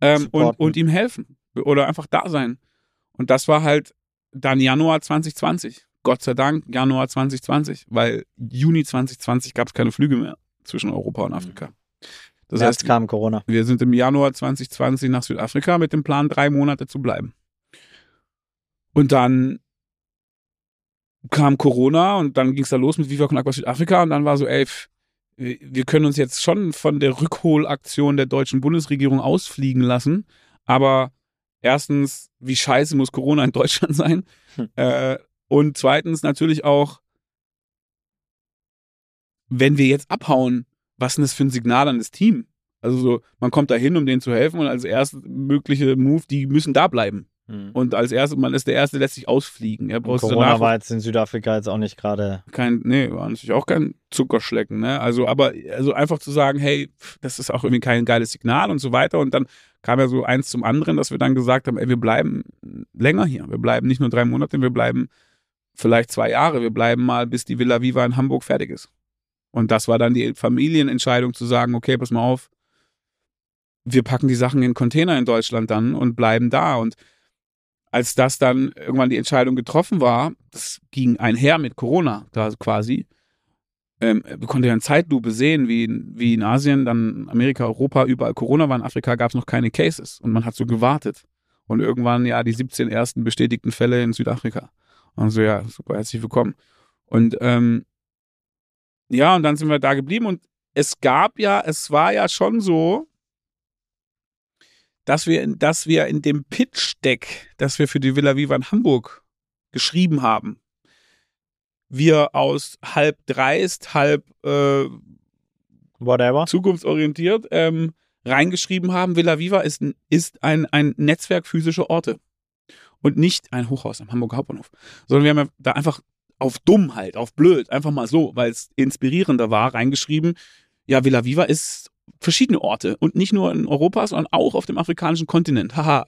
ähm, und, und ihm helfen. Oder einfach da sein. Und das war halt dann Januar 2020. Gott sei Dank Januar 2020, weil Juni 2020 gab es keine Flüge mehr zwischen Europa und Afrika. Das März heißt, kam Corona. wir sind im Januar 2020 nach Südafrika mit dem Plan, drei Monate zu bleiben. Und dann kam Corona und dann ging es da los mit Viva Con Aqua Südafrika und dann war so, ey, wir können uns jetzt schon von der Rückholaktion der deutschen Bundesregierung ausfliegen lassen, aber erstens, wie scheiße muss Corona in Deutschland (laughs) sein? Hm. Äh, und zweitens natürlich auch, wenn wir jetzt abhauen, was ist denn das für ein Signal an das Team? Also so, man kommt da hin, um denen zu helfen und als erste mögliche Move, die müssen da bleiben. Und als erstes, man ist der Erste, lässt sich ausfliegen. Ja, brauchst Corona danach war jetzt in Südafrika jetzt auch nicht gerade. kein, nee, war natürlich auch kein Zuckerschlecken, ne? Also, aber, also einfach zu sagen, hey, das ist auch irgendwie kein geiles Signal und so weiter. Und dann kam ja so eins zum anderen, dass wir dann gesagt haben, ey, wir bleiben länger hier. Wir bleiben nicht nur drei Monate, wir bleiben vielleicht zwei Jahre. Wir bleiben mal, bis die Villa Viva in Hamburg fertig ist. Und das war dann die Familienentscheidung zu sagen, okay, pass mal auf, wir packen die Sachen in Container in Deutschland dann und bleiben da. Und als das dann irgendwann die Entscheidung getroffen war, das ging einher mit Corona quasi, ähm, wir konnten ja in Zeitlupe sehen, wie in, wie in Asien, dann Amerika, Europa, überall Corona war, in Afrika gab es noch keine Cases und man hat so gewartet. Und irgendwann ja die 17 ersten bestätigten Fälle in Südafrika. Und so, ja, super, herzlich willkommen. Und ähm, ja, und dann sind wir da geblieben und es gab ja, es war ja schon so, dass wir, in- dass wir in dem Pitch-Deck, das wir für die Villa Viva in Hamburg geschrieben haben, wir aus halb dreist, halb äh, Whatever. zukunftsorientiert ähm, reingeschrieben haben, Villa Viva ist, ein- ist ein, ein Netzwerk physischer Orte und nicht ein Hochhaus am Hamburger Hauptbahnhof, sondern wir haben ja da einfach auf dumm halt, auf blöd, einfach mal so, weil es inspirierender war, reingeschrieben, ja, Villa Viva ist verschiedene Orte und nicht nur in Europa, sondern auch auf dem afrikanischen Kontinent, haha.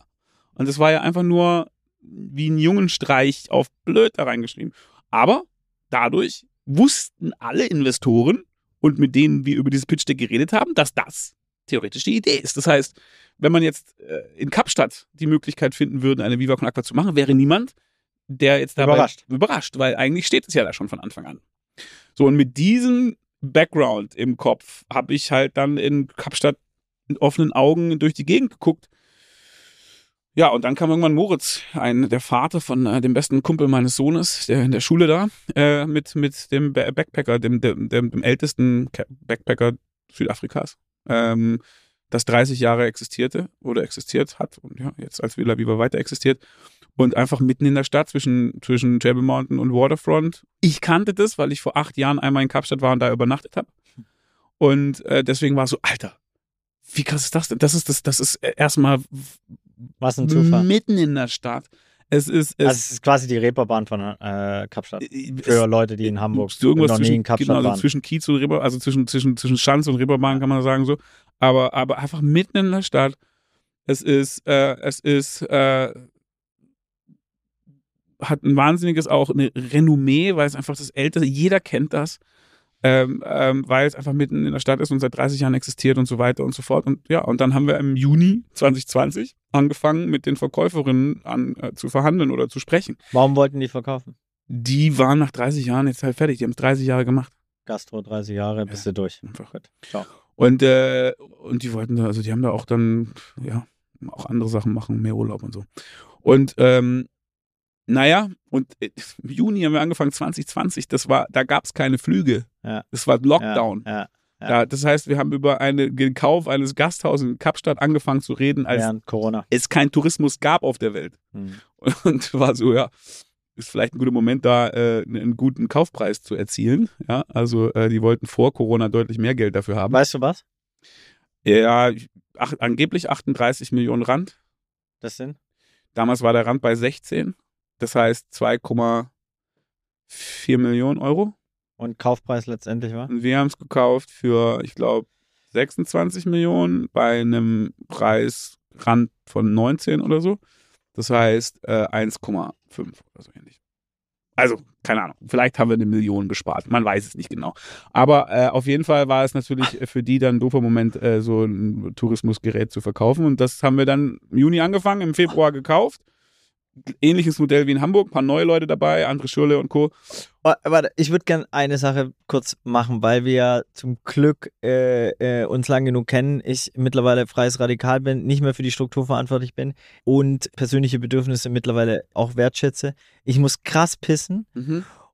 Und das war ja einfach nur wie ein Jungenstreich auf blöd da reingeschrieben. Aber dadurch wussten alle Investoren, und mit denen wir über dieses Pitch Deck geredet haben, dass das theoretisch die Idee ist. Das heißt, wenn man jetzt äh, in Kapstadt die Möglichkeit finden würde, eine Viva Con Aqua zu machen, wäre niemand, der jetzt dabei Überrascht. überrascht, weil eigentlich steht es ja da schon von Anfang an. So, und mit diesem Background im Kopf habe ich halt dann in Kapstadt mit offenen Augen durch die Gegend geguckt. Ja, und dann kam irgendwann Moritz, ein, der Vater von äh, dem besten Kumpel meines Sohnes, der in der Schule da, äh, mit, mit dem Ba- Backpacker, dem, dem, dem, dem ältesten Backpacker Südafrikas, ähm, das 30 Jahre existierte oder existiert hat und ja, jetzt als Villa Viva weiter existiert. Und einfach mitten in der Stadt zwischen, zwischen Table Mountain und Waterfront. Ich kannte das, weil ich vor acht Jahren einmal in Kapstadt war und da übernachtet habe. Und äh, deswegen war es so, Alter, wie krass ist das denn? Das ist das, das ist äh, erstmal Was ein Zufall. mitten in der Stadt. Es ist, Also es, es ist quasi die Reeperbahn von äh, Kapstadt. es Für Leute, die in Hamburg so irgendwas noch nie zwischen, in Kapstadt genau, also waren. zwischen Kiez und Reeper, also zwischen, zwischen, zwischen Schanz und Reeperbahn kann man sagen so. Aber, aber einfach mitten in der Stadt. Es ist, äh, es ist, äh, hat ein wahnsinniges auch eine Renommee, weil es einfach das älteste, jeder kennt das. Ähm, ähm, weil es einfach mitten in der Stadt ist und seit 30 Jahren existiert und so weiter und so fort. Und ja, und dann haben wir im Juni 2020 angefangen, mit den Verkäuferinnen an, äh, zu verhandeln oder zu sprechen. Warum wollten die verkaufen? Die waren nach 30 Jahren jetzt halt fertig. Die haben es 30 Jahre gemacht. Gastro 30 Jahre, bist du durch. Einfach. Gut. Ciao. Und, äh, und die wollten da, also die haben da auch dann, ja, auch andere Sachen machen, mehr Urlaub und so. Und ähm, naja, und äh, im Juni haben wir angefangen, 2020, das war, da gab es keine Flüge. Ja. Das war Lockdown. Ja, ja. Ja. Da, das heißt, wir haben über einen Kauf eines Gasthauses in Kapstadt angefangen zu reden, als Während Corona. es keinen Tourismus gab auf der Welt. Hm. Und (laughs) war so, ja, ist vielleicht ein guter Moment, da äh, einen guten Kaufpreis zu erzielen. Ja, also äh, die wollten vor Corona deutlich mehr Geld dafür haben. Weißt du was? Ja, ach, angeblich 38 Millionen Rand. Das sind? Damals war der Rand bei 16. Das heißt 2,4 Millionen Euro. Und Kaufpreis letztendlich war? Wir haben es gekauft für, ich glaube, 26 Millionen bei einem Preisrand von 19 oder so. Das heißt äh, 1,5 oder so ähnlich. Also, keine Ahnung, vielleicht haben wir eine Million gespart. Man weiß es nicht genau. Aber äh, auf jeden Fall war es natürlich (laughs) für die dann ein doofer Moment, äh, so ein Tourismusgerät zu verkaufen. Und das haben wir dann im Juni angefangen, im Februar gekauft. Ähnliches Modell wie in Hamburg, paar neue Leute dabei, André Schürle und Co. Wa- Warte, ich würde gerne eine Sache kurz machen, weil wir ja zum Glück äh, äh, uns lang genug kennen. Ich mittlerweile freies Radikal bin, nicht mehr für die Struktur verantwortlich bin und persönliche Bedürfnisse mittlerweile auch wertschätze. Ich muss krass pissen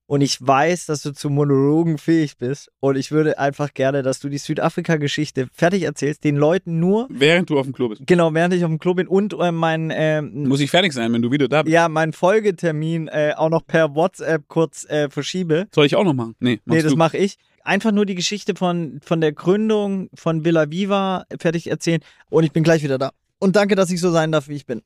und ich weiß, dass du zu Monologen fähig bist und ich würde einfach gerne, dass du die Südafrika-Geschichte fertig erzählst, den Leuten nur, Während du auf dem Klo bist. genau, während ich auf dem Klo bin und äh, mein ähm, Muss ich fertig sein, wenn du wieder da bist. ja, meinen Folgetermin äh, auch noch per WhatsApp kurz äh, verschiebe. Soll ich auch noch machen? Nee, Nee, das mache ich. Einfach nur die Geschichte von, von der Gründung von Villa Viva fertig erzählen und ich bin gleich wieder da. Und danke, dass ich so sein darf, wie ich bin.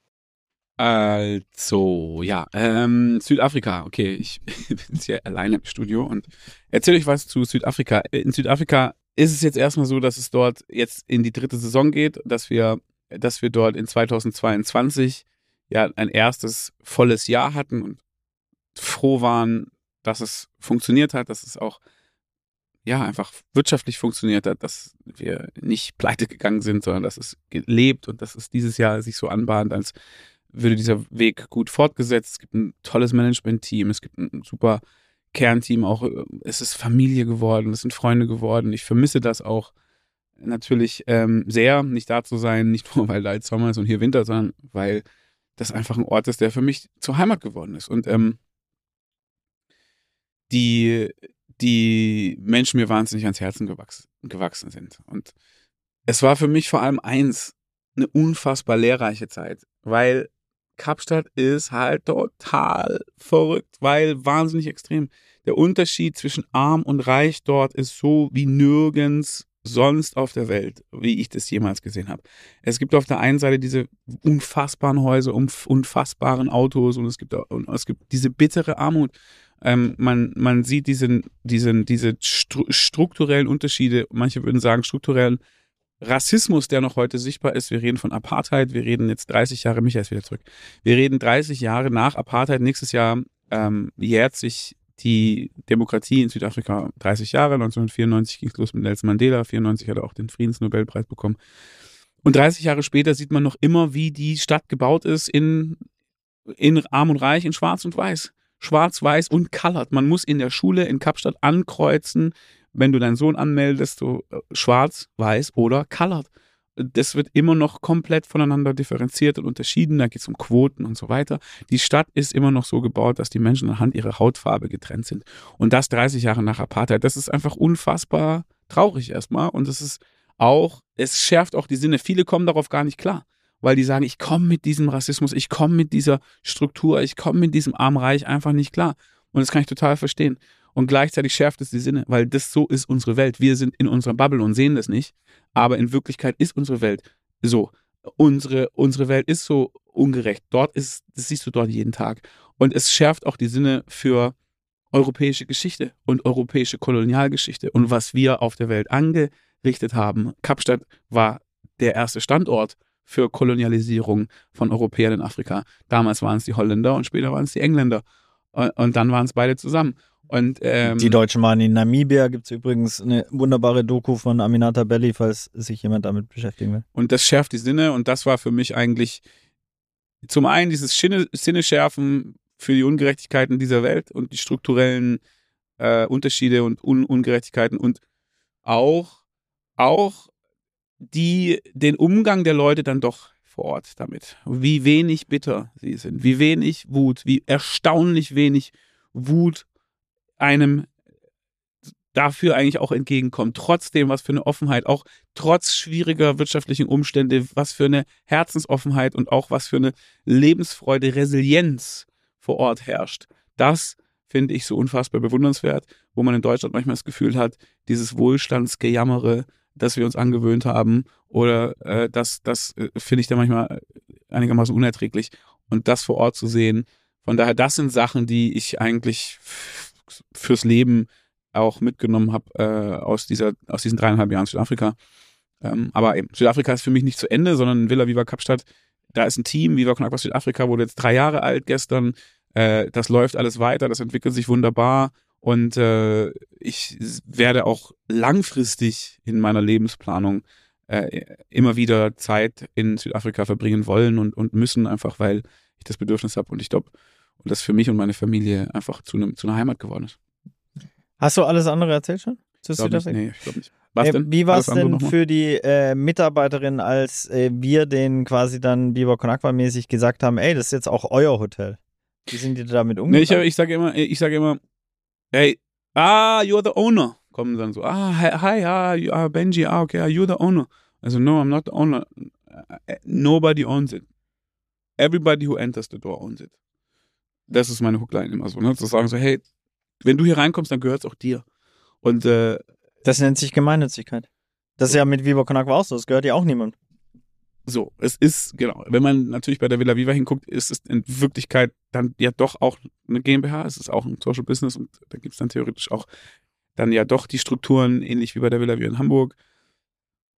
Also, ja, ähm, Südafrika. Okay, ich (laughs) bin jetzt hier alleine im Studio und erzähle euch was zu Südafrika. In Südafrika ist es jetzt erstmal so, dass es dort jetzt in die dritte Saison geht, dass wir, dass wir dort in 2022 ja ein erstes volles Jahr hatten und froh waren, dass es funktioniert hat, dass es auch ja einfach wirtschaftlich funktioniert hat, dass wir nicht pleite gegangen sind, sondern dass es lebt und dass es dieses Jahr sich so anbahnt, als würde dieser Weg gut fortgesetzt. Es gibt ein tolles Management-Team, es gibt ein super Kernteam, auch äh, es ist Familie geworden, es sind Freunde geworden. Ich vermisse das auch natürlich ähm, sehr, nicht da zu sein, nicht (laughs) nur weil da jetzt Sommer ist und hier Winter, sondern weil das einfach ein Ort ist, der für mich zur Heimat geworden ist. Und ähm, die, die Menschen mir wahnsinnig ans Herzen gewachsen, gewachsen sind. Und es war für mich vor allem eins, eine unfassbar lehrreiche Zeit, weil Kapstadt ist halt total verrückt, weil wahnsinnig extrem. Der Unterschied zwischen arm und reich dort ist so wie nirgends sonst auf der Welt, wie ich das jemals gesehen habe. Es gibt auf der einen Seite diese unfassbaren Häuser, unf- unfassbaren Autos und es gibt, und es gibt diese bittere Armut. Ähm, man, man sieht diesen, diesen, diese stru strukturellen Unterschiede, manche würden sagen strukturellen Rassismus, der noch heute sichtbar ist. Wir reden von Apartheid, wir reden jetzt 30 Jahre, Michael ist wieder zurück. Wir reden 30 Jahre nach Apartheid. Nächstes Jahr ähm, jährt sich die Demokratie in Südafrika 30 Jahre. 1994 ging es los mit Nelson Mandela, 94 hat er auch den Friedensnobelpreis bekommen. Und 30 Jahre später sieht man noch immer, wie die Stadt gebaut ist in, in Arm und Reich, in Schwarz und Weiß. Schwarz, Weiß und Colored. Man muss in der Schule in Kapstadt ankreuzen, wenn du deinen Sohn anmeldest, so äh, schwarz, weiß oder colored. Das wird immer noch komplett voneinander differenziert und unterschieden. Da geht es um Quoten und so weiter. Die Stadt ist immer noch so gebaut, dass die Menschen anhand ihrer Hautfarbe getrennt sind. Und das 30 Jahre nach Apartheid. Das ist einfach unfassbar traurig erstmal. Und es ist auch, es schärft auch die Sinne. Viele kommen darauf gar nicht klar weil die sagen, ich komme mit diesem Rassismus, ich komme mit dieser Struktur, ich komme mit diesem Armreich einfach nicht klar. Und das kann ich total verstehen. Und gleichzeitig schärft es die Sinne, weil das so ist unsere Welt. Wir sind in unserer Bubble und sehen das nicht. Aber in Wirklichkeit ist unsere Welt so. Unsere, unsere Welt ist so ungerecht. Dort ist, das siehst du dort jeden Tag. Und es schärft auch die Sinne für europäische Geschichte und europäische Kolonialgeschichte und was wir auf der Welt angerichtet haben. Kapstadt war der erste Standort für Kolonialisierung von Europäern in Afrika. Damals waren es die Holländer und später waren es die Engländer. Und, und dann waren es beide zusammen. Und, ähm, die Deutschen waren in Namibia, gibt es übrigens eine wunderbare Doku von Aminata Belli, falls sich jemand damit beschäftigen will. Und das schärft die Sinne und das war für mich eigentlich zum einen dieses Sinneschärfen für die Ungerechtigkeiten dieser Welt und die strukturellen äh, Unterschiede und Un Ungerechtigkeiten und auch, auch die den Umgang der Leute dann doch vor Ort damit. Wie wenig bitter sie sind, wie wenig Wut, wie erstaunlich wenig Wut einem dafür eigentlich auch entgegenkommt. Trotzdem, was für eine Offenheit, auch trotz schwieriger wirtschaftlichen Umstände, was für eine Herzensoffenheit und auch was für eine Lebensfreude, Resilienz vor Ort herrscht. Das finde ich so unfassbar bewundernswert, wo man in Deutschland manchmal das Gefühl hat, dieses Wohlstandsgejammere, das wir uns angewöhnt haben oder äh, das, das äh, finde ich dann manchmal einigermaßen unerträglich. Und das vor Ort zu sehen, von daher, das sind Sachen, die ich eigentlich fürs Leben auch mitgenommen habe äh, aus, dieser, aus diesen dreieinhalb Jahren Südafrika. Ähm, aber eben, Südafrika ist für mich nicht zu Ende, sondern Villa Viva Kapstadt, da ist ein Team, Viva Con Aqua Südafrika wurde jetzt drei Jahre alt gestern. Äh, das läuft alles weiter, das entwickelt sich wunderbar. Und äh, ich werde auch langfristig in meiner Lebensplanung äh, immer wieder Zeit in Südafrika verbringen wollen und, und müssen, einfach weil ich das Bedürfnis habe und ich glaube, und das für mich und meine Familie einfach zu, ne, zu einer Heimat geworden ist. Hast du alles andere erzählt schon? Zu glaub Südafrika? Nicht, nee, ich glaube nicht. Was denn? Wie war es denn für die äh, Mitarbeiterin, als äh, wir den quasi dann Biber Conakwa mäßig gesagt haben, ey, das ist jetzt auch euer Hotel? Wie sind die damit umgegangen? Nee, ich, ich sage immer, ich sage immer, hey, ah, you're the owner. Kommen dann so, ah, hi, ah, ah, Benji, ah, okay, ah, you're the owner. Also, no, I'm not the owner. Nobody owns it. Everybody who enters the door owns it. Das ist meine Hookline immer so, ne? Zu sagen so, hey, wenn du hier reinkommst, dann gehört es auch dir. Und äh, das nennt sich Gemeinnützigkeit. Das ist ja mit Viva Con Agua auch so, das gehört ja auch niemand. So, es ist, genau, wenn man natürlich bei der Villa Viva hinguckt, ist es in Wirklichkeit dann ja doch auch eine GmbH, es ist auch ein Social Business und da gibt es dann theoretisch auch dann ja doch die Strukturen, ähnlich wie bei der Villa Viva in Hamburg.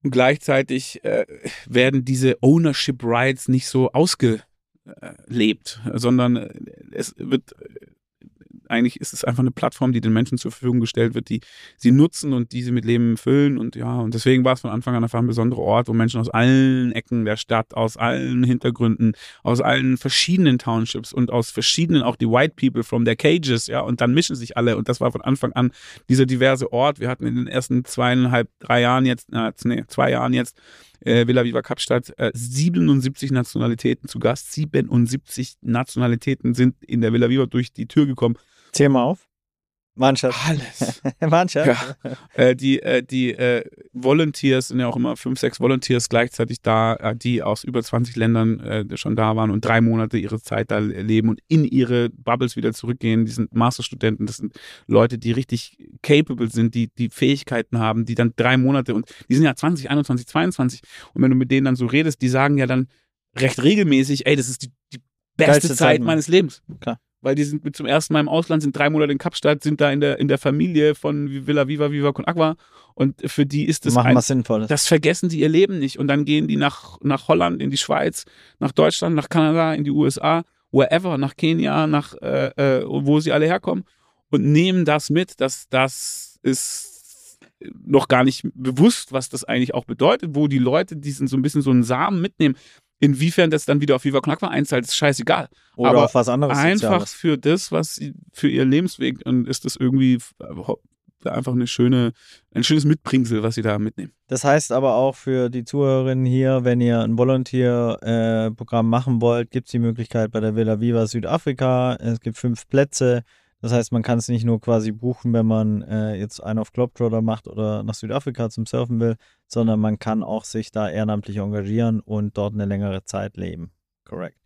Und gleichzeitig äh, werden diese Ownership Rights nicht so ausgelebt, sondern es wird eigentlich ist es einfach eine Plattform, die den Menschen zur Verfügung gestellt wird, die sie nutzen und die sie mit Leben füllen. Und ja, und deswegen war es von Anfang an einfach ein besonderer Ort, wo Menschen aus allen Ecken der Stadt, aus allen Hintergründen, aus allen verschiedenen Townships und aus verschiedenen, auch die White People from their cages, ja, und dann mischen sich alle. Und das war von Anfang an dieser diverse Ort. Wir hatten in den ersten zweieinhalb, drei Jahren jetzt, äh, nee, zwei Jahren jetzt, äh, Villa Viva Kapstadt, äh, 77 Nationalitäten zu Gast. 77 Nationalitäten sind in der Villa Viva durch die Tür gekommen. Zähl mal auf. Mannschaft. Alles. (laughs) Mannschaft. Ja. Äh, die äh, die äh, Volunteers sind ja auch immer fünf, sechs Volunteers gleichzeitig da, äh, die aus über 20 Ländern äh, schon da waren und drei Monate ihre Zeit da leben und in ihre Bubbles wieder zurückgehen. Die sind Masterstudenten, das sind Leute, die richtig capable sind, die die Fähigkeiten haben, die dann drei Monate und die sind ja 20, 21, 22 und wenn du mit denen dann so redest, die sagen ja dann recht regelmäßig, ey, das ist die, die beste Zeit, Zeit meines Lebens. Klar weil die sind zum ersten Mal im Ausland, sind drei Monate in Kapstadt, sind da in der, in der Familie von Villa Viva Viva Con Agua und für die ist das Machen ein, was Sinnvolles. Das vergessen die ihr Leben nicht und dann gehen die nach, nach Holland, in die Schweiz, nach Deutschland, nach Kanada, in die USA, wherever, nach Kenia, nach äh, äh, wo sie alle herkommen und nehmen das mit, dass das ist noch gar nicht bewusst, was das eigentlich auch bedeutet, wo die Leute diesen so ein bisschen so einen Samen mitnehmen. Inwiefern das dann wieder auf Viva Knack einzahlt, ist scheißegal. Oder Aber auf was anderes. Einfach Soziales. für das, was sie, für ihr Lebensweg und ist das irgendwie einfach eine schöne, ein schönes Mitbringsel, was sie da mitnehmen. Das heißt aber auch für die Zuhörerinnen hier, wenn ihr ein Volunteer-Programm machen wollt, gibt es die Möglichkeit bei der Villa Viva Südafrika. Es gibt fünf Plätze. Das heißt, man kann es nicht nur quasi buchen, wenn man äh, jetzt einen auf Globetrotter macht oder nach Südafrika zum Surfen will, sondern man kann auch sich da ehrenamtlich engagieren und dort eine längere Zeit leben. Korrekt.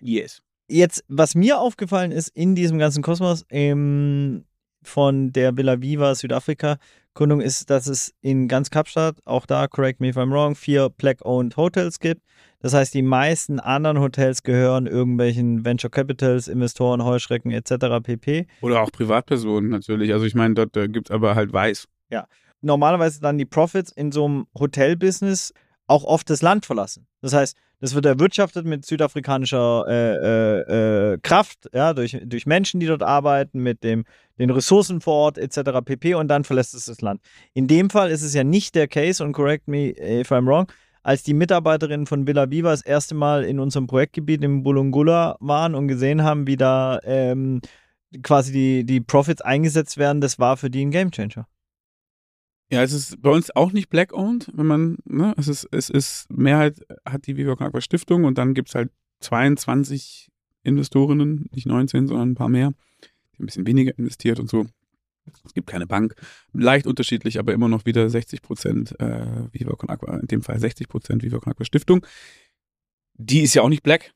Yes. Jetzt, was mir aufgefallen ist in diesem ganzen Kosmos ähm, von der Villa Viva Südafrika Kundung ist, dass es in ganz Kapstadt, auch da, correct me if I'm wrong, vier Black-owned Hotels gibt. Das heißt, die meisten anderen Hotels gehören irgendwelchen Venture Capitals, Investoren, Heuschrecken etc. pp. Oder auch Privatpersonen natürlich. Also ich meine, dort äh, gibt es aber halt Weiß. Ja. Normalerweise dann die Profits in so einem Hotelbusiness auch oft das Land verlassen. Das heißt, das wird erwirtschaftet mit südafrikanischer äh, äh, äh, Kraft, ja, durch, durch Menschen, die dort arbeiten, mit dem, den Ressourcen vor Ort etc. pp. und dann verlässt es das Land. In dem Fall ist es ja nicht der Case, und correct me if I'm wrong, als die Mitarbeiterinnen von Villa Viva das erste Mal in unserem Projektgebiet im Bulungula waren und gesehen haben, wie da ähm, quasi die, die Profits eingesetzt werden, das war für die ein Gamechanger. Ja, es ist bei uns auch nicht black-owned, wenn man, ne, es ist, es ist, Mehrheit hat die Viva Agua Stiftung und dann gibt es halt 22 Investorinnen, nicht 19, sondern ein paar mehr, die ein bisschen weniger investiert und so. Es gibt keine Bank. Leicht unterschiedlich, aber immer noch wieder 60 Prozent äh, Viva Con Agua, in dem Fall 60 Prozent Viva Con Agua Stiftung. Die ist ja auch nicht black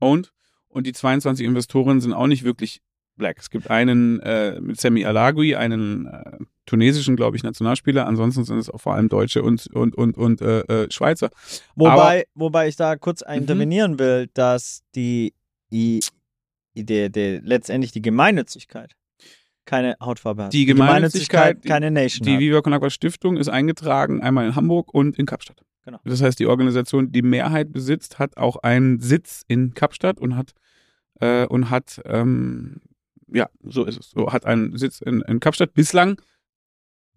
owned und die 22 Investoren sind auch nicht wirklich black. Es gibt einen äh, mit Semi Alagui, einen äh, tunesischen, glaube ich, Nationalspieler. Ansonsten sind es auch vor allem Deutsche und, und, und, und äh, äh Schweizer. Wobei, Aber, wobei ich da kurz mhm. intervenieren will, dass die, die, die, die, letztendlich die Gemeinnützigkeit keine Hautfarbe hat. Die Gemeinnützigkeit, die keine Nation. Die Viva Con Agua Stiftung ist eingetragen einmal in Hamburg und in Kapstadt. Genau. Das heißt, die Organisation, die Mehrheit besitzt, hat auch einen Sitz in Kapstadt und hat äh, und hat ähm, ja, so ist es. So hat einen Sitz in, in Kapstadt. Bislang,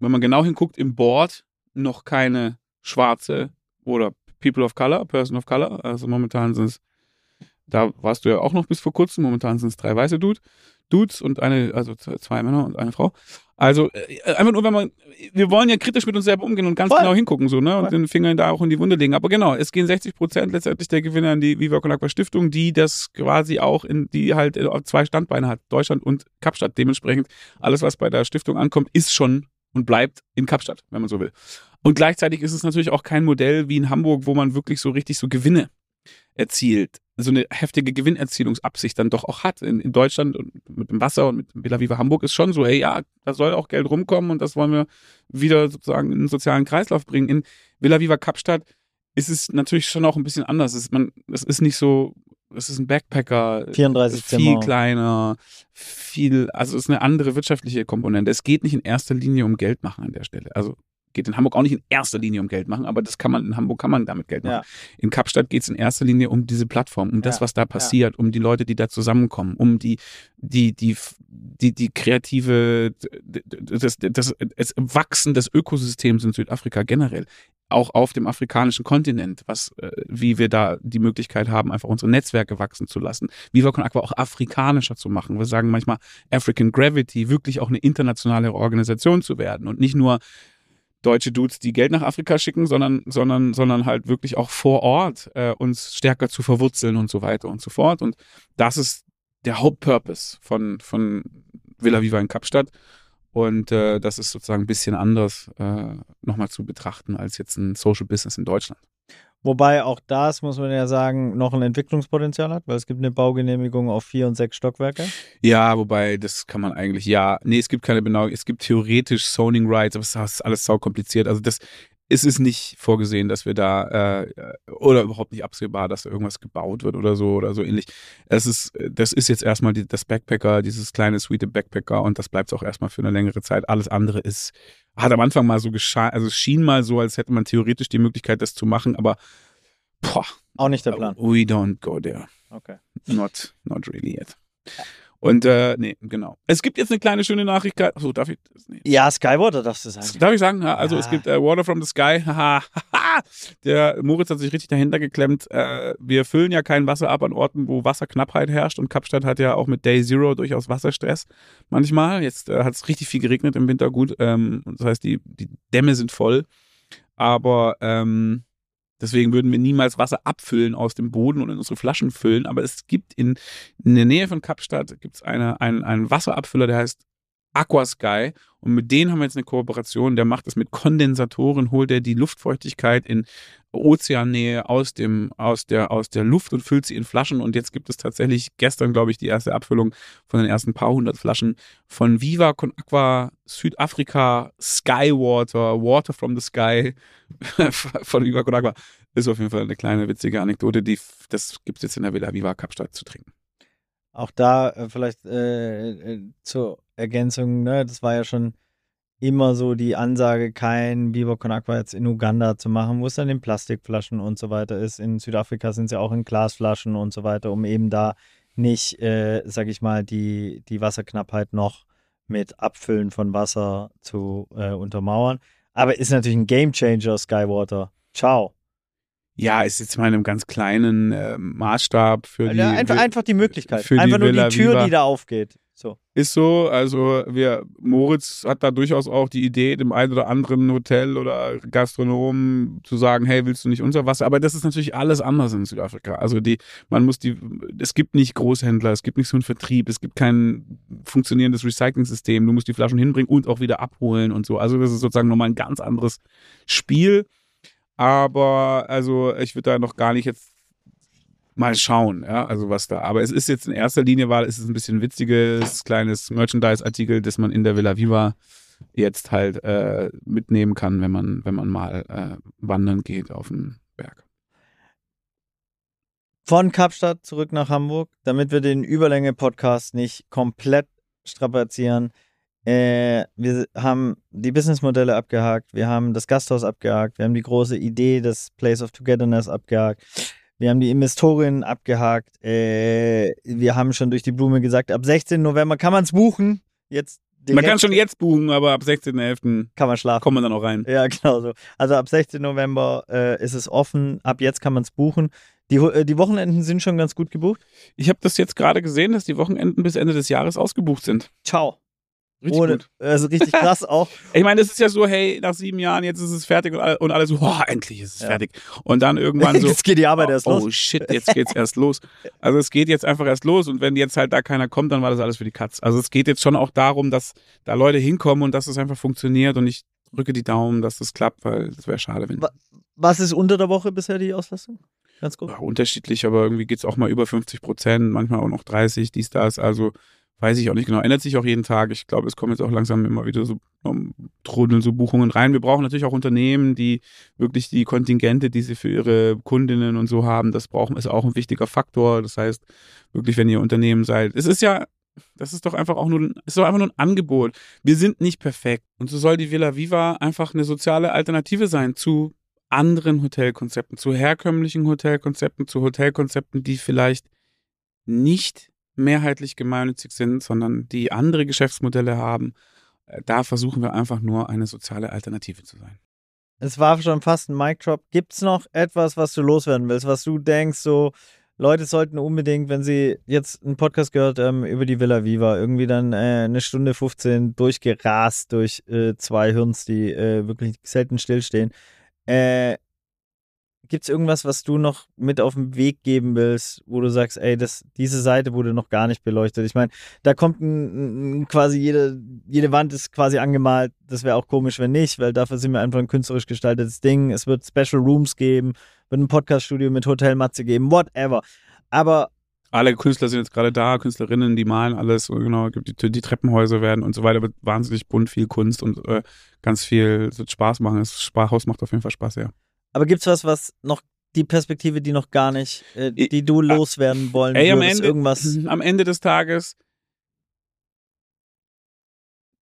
wenn man genau hinguckt, im Board noch keine schwarze oder People of Color, Person of Color. Also momentan sind es, da warst du ja auch noch bis vor kurzem, momentan sind es drei weiße Dude, Dudes und eine, also zwei Männer und eine Frau. Also äh, einfach nur, wenn man, wir wollen ja kritisch mit uns selber umgehen und ganz Voll. genau hingucken so, ne? Und Voll. den Finger da auch in die Wunde legen. Aber genau, es gehen 60 Prozent letztendlich der Gewinner an die Viva Con Agua Stiftung, die das quasi auch in, die halt äh, zwei Standbeine hat, Deutschland und Kapstadt. Dementsprechend alles, was bei der Stiftung ankommt, ist schon und bleibt in Kapstadt, wenn man so will. Und gleichzeitig ist es natürlich auch kein Modell wie in Hamburg, wo man wirklich so richtig so Gewinne erzielt, so eine heftige Gewinnerzielungsabsicht dann doch auch hat. In, in Deutschland und mit dem Wasser und mit Villa Viva Hamburg ist schon so, ey, ja, da soll auch Geld rumkommen und das wollen wir wieder sozusagen in den sozialen Kreislauf bringen. In Villa Viva Kapstadt ist es natürlich schon auch ein bisschen anders. Es ist, man, es ist nicht so, es ist ein Backpacker, 34 viel Zimmer. kleiner, viel, also es ist eine andere wirtschaftliche Komponente. Es geht nicht in erster Linie um Geld machen an der Stelle. Also geht in Hamburg auch nicht in erster Linie um Geld machen, aber das kann man in Hamburg kann man damit Geld machen. Ja. In Kapstadt geht es in erster Linie um diese Plattform, um das, ja. was da passiert, ja. um die Leute, die da zusammenkommen, um die die die die die kreative das, das, das Wachsen des Ökosystems in Südafrika generell auch auf dem afrikanischen Kontinent, was, äh, wie wir da die Möglichkeit haben, einfach unsere Netzwerke wachsen zu lassen, wie wir Aqua auch afrikanischer zu machen. Wir sagen manchmal African Gravity, wirklich auch eine internationale Organisation zu werden und nicht nur deutsche Dudes, die Geld nach Afrika schicken, sondern, sondern, sondern halt wirklich auch vor Ort äh, uns stärker zu verwurzeln und so weiter und so fort. Und das ist der Hauptpurpose von, von Villa Viva in Kapstadt. Und äh, das ist sozusagen ein bisschen anders äh, nochmal zu betrachten als jetzt ein Social Business in Deutschland. Wobei auch das, muss man ja sagen, noch ein Entwicklungspotenzial hat, weil es gibt eine Baugenehmigung auf vier und sechs Stockwerke. Ja, wobei das kann man eigentlich, ja, nee, es gibt keine Benauung, es gibt theoretisch Zoning Rights, aber es ist alles sau kompliziert. Also das ist es nicht vorgesehen, dass wir da äh, oder überhaupt nicht absehbar, dass da irgendwas gebaut wird oder so oder so ähnlich. Es ist, das ist jetzt erstmal die, das Backpacker, dieses kleine sweete Backpacker und das bleibt auch erstmal für eine längere Zeit. Alles andere ist hat am Anfang mal so geschah, also es schien mal so, als hätte man theoretisch die Möglichkeit, das zu machen, aber boah, auch nicht der Plan. We don't go there. Okay. Not, not really yet. Und äh, nee, genau. Es gibt jetzt eine kleine schöne Nachricht. Achso, darf ich das? Nee. Ja, Skywater darfst du sagen. Darf ich sagen? Also ja. es gibt äh, Water from the Sky. (laughs) Haha. Der Moritz hat sich richtig dahinter geklemmt. Äh, wir füllen ja kein Wasser ab an Orten, wo Wasserknappheit herrscht. Und Kapstadt hat ja auch mit Day Zero durchaus Wasserstress manchmal. Jetzt äh, hat es richtig viel geregnet im Winter, gut. Ähm, das heißt, die, die Dämme sind voll. Aber ähm, Deswegen würden wir niemals Wasser abfüllen aus dem Boden und in unsere Flaschen füllen. Aber es gibt in, in der Nähe von Kapstadt gibt's eine, einen, einen Wasserabfüller, der heißt Aquasky. Und mit denen haben wir jetzt eine Kooperation. Der macht das mit Kondensatoren, holt er die Luftfeuchtigkeit in Ozeannähe aus, dem, aus, der, aus der Luft und füllt sie in Flaschen. Und jetzt gibt es tatsächlich gestern, glaube ich, die erste Abfüllung von den ersten paar hundert Flaschen von Viva Con Aqua Südafrika Skywater, Water from the Sky (laughs) von Viva Con Aqua. Ist auf jeden Fall eine kleine witzige Anekdote. Die, das gibt es jetzt in der Villa Viva Kapstadt zu trinken. Auch da äh, vielleicht äh, äh, zur Ergänzung, ne, das war ja schon immer so die Ansage, kein Viva Con Aqua jetzt in Uganda zu machen, wo es dann in Plastikflaschen und so weiter ist. In Südafrika sind sie auch in Glasflaschen und so weiter, um eben da nicht, äh, sag ich mal, die, die Wasserknappheit noch mit Abfüllen von Wasser zu äh, untermauern. Aber ist natürlich ein Gamechanger, Skywater. Ciao. Ja, ist jetzt mal in einem ganz kleinen äh, Maßstab für die. Ja, einfach, einfach die Möglichkeit. für die einfach nur Villa die Tür, Viva. die da aufgeht. So. Ist so, also wir, Moritz hat da durchaus auch die Idee, dem einen oder anderen Hotel oder Gastronomen zu sagen, hey, willst du nicht unser Wasser? Aber das ist natürlich alles anders in Südafrika. Also die, man muss die, es gibt nicht Großhändler, es gibt nicht so einen Vertrieb, es gibt kein funktionierendes Recycling-System. Du musst die Flaschen hinbringen und auch wieder abholen und so. Also das ist sozusagen nochmal ein ganz anderes Spiel. Aber also ich würde da noch gar nicht jetzt mal schauen, ja, also was da. Aber es ist jetzt in erster Linie, weil es ist ein bisschen witziges kleines Merchandise-Artikel, das man in der Villa Viva jetzt halt äh, mitnehmen kann, wenn man, wenn man mal äh, wandern geht auf den Berg. Von Kapstadt zurück nach Hamburg, damit wir den Überlänge-Podcast nicht komplett strapazieren. Äh, wir haben die Businessmodelle abgehakt, wir haben das Gasthaus abgehakt, wir haben die große Idee des Place of Togetherness abgehakt, wir haben die Investorin abgehakt, äh, wir haben schon durch die Blume gesagt, ab 16. November kann man es buchen. Jetzt Man kann schon jetzt buchen, aber ab 16.11. kann man schlafen. kommt man dann auch rein. Ja, genau so. Also ab 16. November äh, ist es offen. Ab jetzt kann man es buchen. Die, äh, die Wochenenden sind schon ganz gut gebucht. Ich habe das jetzt gerade gesehen, dass die Wochenenden bis Ende des Jahres ausgebucht sind. Ciao. Richtig Ohne, gut. Also richtig (laughs) krass auch. Ich meine, es ist ja so, hey, nach sieben Jahren, jetzt ist es fertig und alle, und alle so, oh, endlich ist es Ja. fertig. Und dann irgendwann (laughs) so, jetzt geht die Arbeit erst oh los. shit, jetzt geht's erst los. Also es geht jetzt einfach erst los und wenn jetzt halt da keiner kommt, dann war das alles für die Katz. Also es geht jetzt schon auch darum, dass da Leute hinkommen und dass es einfach funktioniert und ich drücke die Daumen, dass das klappt, weil es wäre schade, wenn Wa- Was ist unter der Woche bisher die Auslastung? Ganz gut. ja, unterschiedlich, aber irgendwie geht's auch mal über 50 Prozent, manchmal auch noch 30, dies, das. Also weiß ich auch nicht genau. Ändert sich auch jeden Tag. Ich glaube, es kommen jetzt auch langsam immer wieder so um, trudeln so Buchungen rein. Wir brauchen natürlich auch Unternehmen, die wirklich die Kontingente, die sie für ihre Kundinnen und so haben, das brauchen ist auch ein wichtiger Faktor. Das heißt, wirklich, wenn ihr Unternehmen seid, es ist ja das ist doch einfach auch nur, es ist doch einfach nur ein Angebot. Wir sind nicht perfekt. Und so soll die Villa Viva einfach eine soziale Alternative sein zu anderen Hotelkonzepten, zu herkömmlichen Hotelkonzepten, zu Hotelkonzepten, die vielleicht nicht mehrheitlich gemeinnützig sind, sondern die andere Geschäftsmodelle haben. Äh, Da versuchen wir einfach nur eine soziale Alternative zu sein. Es war schon fast ein Mic Drop. Gibt es noch etwas, was du loswerden willst, was du denkst, so Leute sollten unbedingt, wenn sie jetzt einen Podcast gehört haben über die Villa Viva, irgendwie dann äh, eine Stunde 15 durchgerast durch äh, zwei Hirns, die äh, wirklich selten stillstehen. Äh, Gibt es irgendwas, was du noch mit auf den Weg geben willst, wo du sagst, ey, das, diese Seite wurde noch gar nicht beleuchtet? Ich meine, da kommt ein, ein, quasi jede, jede Wand ist quasi angemalt. Das wäre auch komisch, wenn nicht, weil dafür sind wir einfach ein künstlerisch gestaltetes Ding. Es wird Special Rooms geben, wird ein Podcaststudio mit Hotel Matze geben, whatever. Aber Alle Künstler sind jetzt gerade da, Künstlerinnen, die malen alles, genau, gibt die, die Treppenhäuser werden und so weiter, wahnsinnig bunt, viel Kunst und äh, ganz viel, es wird Spaß machen. Das Sprachhaus macht auf jeden Fall Spaß, ja. Aber gibt's was, was noch die Perspektive, die noch gar nicht, äh, die du loswerden wollen Ey, am würdest, Ende, irgendwas? am Ende des Tages,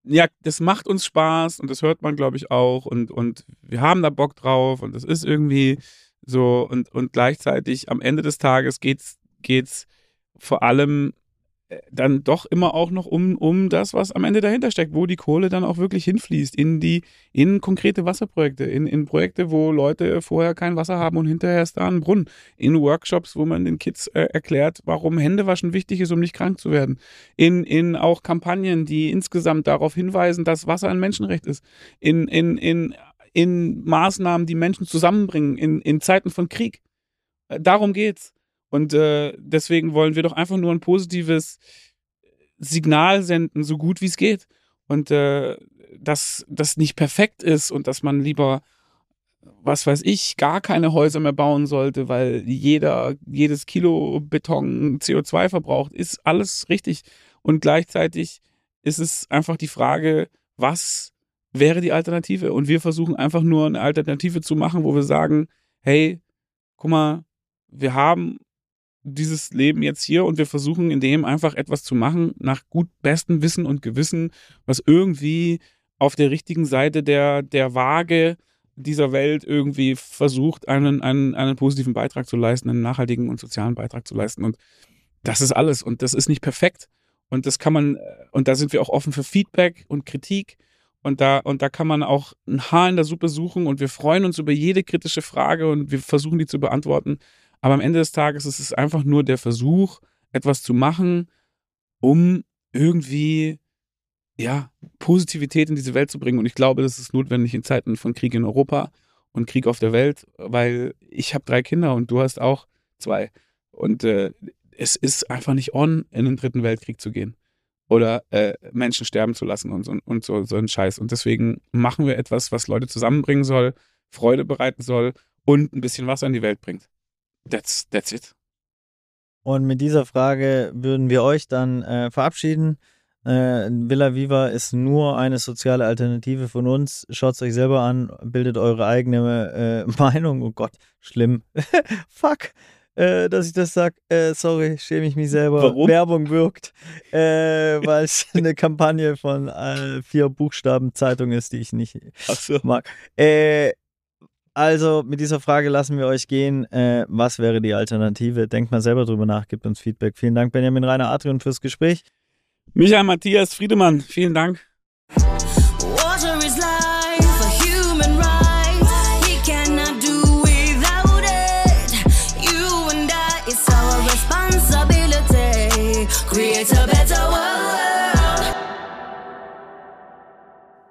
ja, das macht uns Spaß und das hört man, glaube ich, auch und, und wir haben da Bock drauf und das ist irgendwie so und, und gleichzeitig am Ende des Tages geht's, geht's vor allem dann doch immer auch noch um, um das, was am Ende dahinter steckt, wo die Kohle dann auch wirklich hinfließt, in die, in konkrete Wasserprojekte, in, in Projekte, wo Leute vorher kein Wasser haben und hinterher ist da ein Brunnen, in Workshops, wo man den Kids äh, erklärt, warum Händewaschen wichtig ist, um nicht krank zu werden, in, in auch Kampagnen, die insgesamt darauf hinweisen, dass Wasser ein Menschenrecht ist, in, in, in, in Maßnahmen, die Menschen zusammenbringen, in, in Zeiten von Krieg. Äh, darum geht's. Und äh, deswegen wollen wir doch einfach nur ein positives Signal senden, so gut wie es geht. Und äh, dass das nicht perfekt ist und dass man lieber, was weiß ich, gar keine Häuser mehr bauen sollte, weil jeder, jedes Kilo Beton CO2 verbraucht, ist alles richtig. Und gleichzeitig ist es einfach die Frage, was wäre die Alternative? Und wir versuchen einfach nur eine Alternative zu machen, wo wir sagen, hey, guck mal, wir haben dieses Leben jetzt hier und wir versuchen in dem einfach etwas zu machen nach gut bestem Wissen und Gewissen, was irgendwie auf der richtigen Seite der, der Waage dieser Welt irgendwie versucht, einen, einen, einen positiven Beitrag zu leisten, einen nachhaltigen und sozialen Beitrag zu leisten. Und das ist alles. Und das ist nicht perfekt. Und das kann man, und da sind wir auch offen für Feedback und Kritik. Und da, und da kann man auch ein Haar in der Suppe suchen und wir freuen uns über jede kritische Frage und wir versuchen die zu beantworten. Aber am Ende des Tages ist es einfach nur der Versuch, etwas zu machen, um irgendwie ja, Positivität in diese Welt zu bringen. Und ich glaube, das ist notwendig in Zeiten von Krieg in Europa und Krieg auf der Welt, weil ich habe drei Kinder und du hast auch zwei. Und äh, es ist einfach nicht on, in den dritten Weltkrieg zu gehen oder äh, Menschen sterben zu lassen und, und, und so, so ein Scheiß. Und deswegen machen wir etwas, was Leute zusammenbringen soll, Freude bereiten soll und ein bisschen Wasser in die Welt bringt. That's, that's it. Und mit dieser Frage würden wir euch dann äh, verabschieden. Äh, Villa Viva ist nur eine soziale Alternative von uns. Schaut es euch selber an, bildet eure eigene äh, (laughs) Meinung. Oh Gott, schlimm. (laughs) Fuck, äh, dass ich das sage. Äh, sorry, schäme ich mich selber. Warum? Werbung wirkt, äh, (laughs) weil es eine Kampagne von äh, vier Buchstaben Zeitung ist, die ich nicht so. mag. Also mit dieser Frage lassen wir euch gehen. Äh, was wäre die Alternative? Denkt mal selber drüber nach, gebt uns Feedback. Vielen Dank, Benjamin Rainer Adrian, fürs Gespräch. Michael Matthias Friedemann, vielen Dank.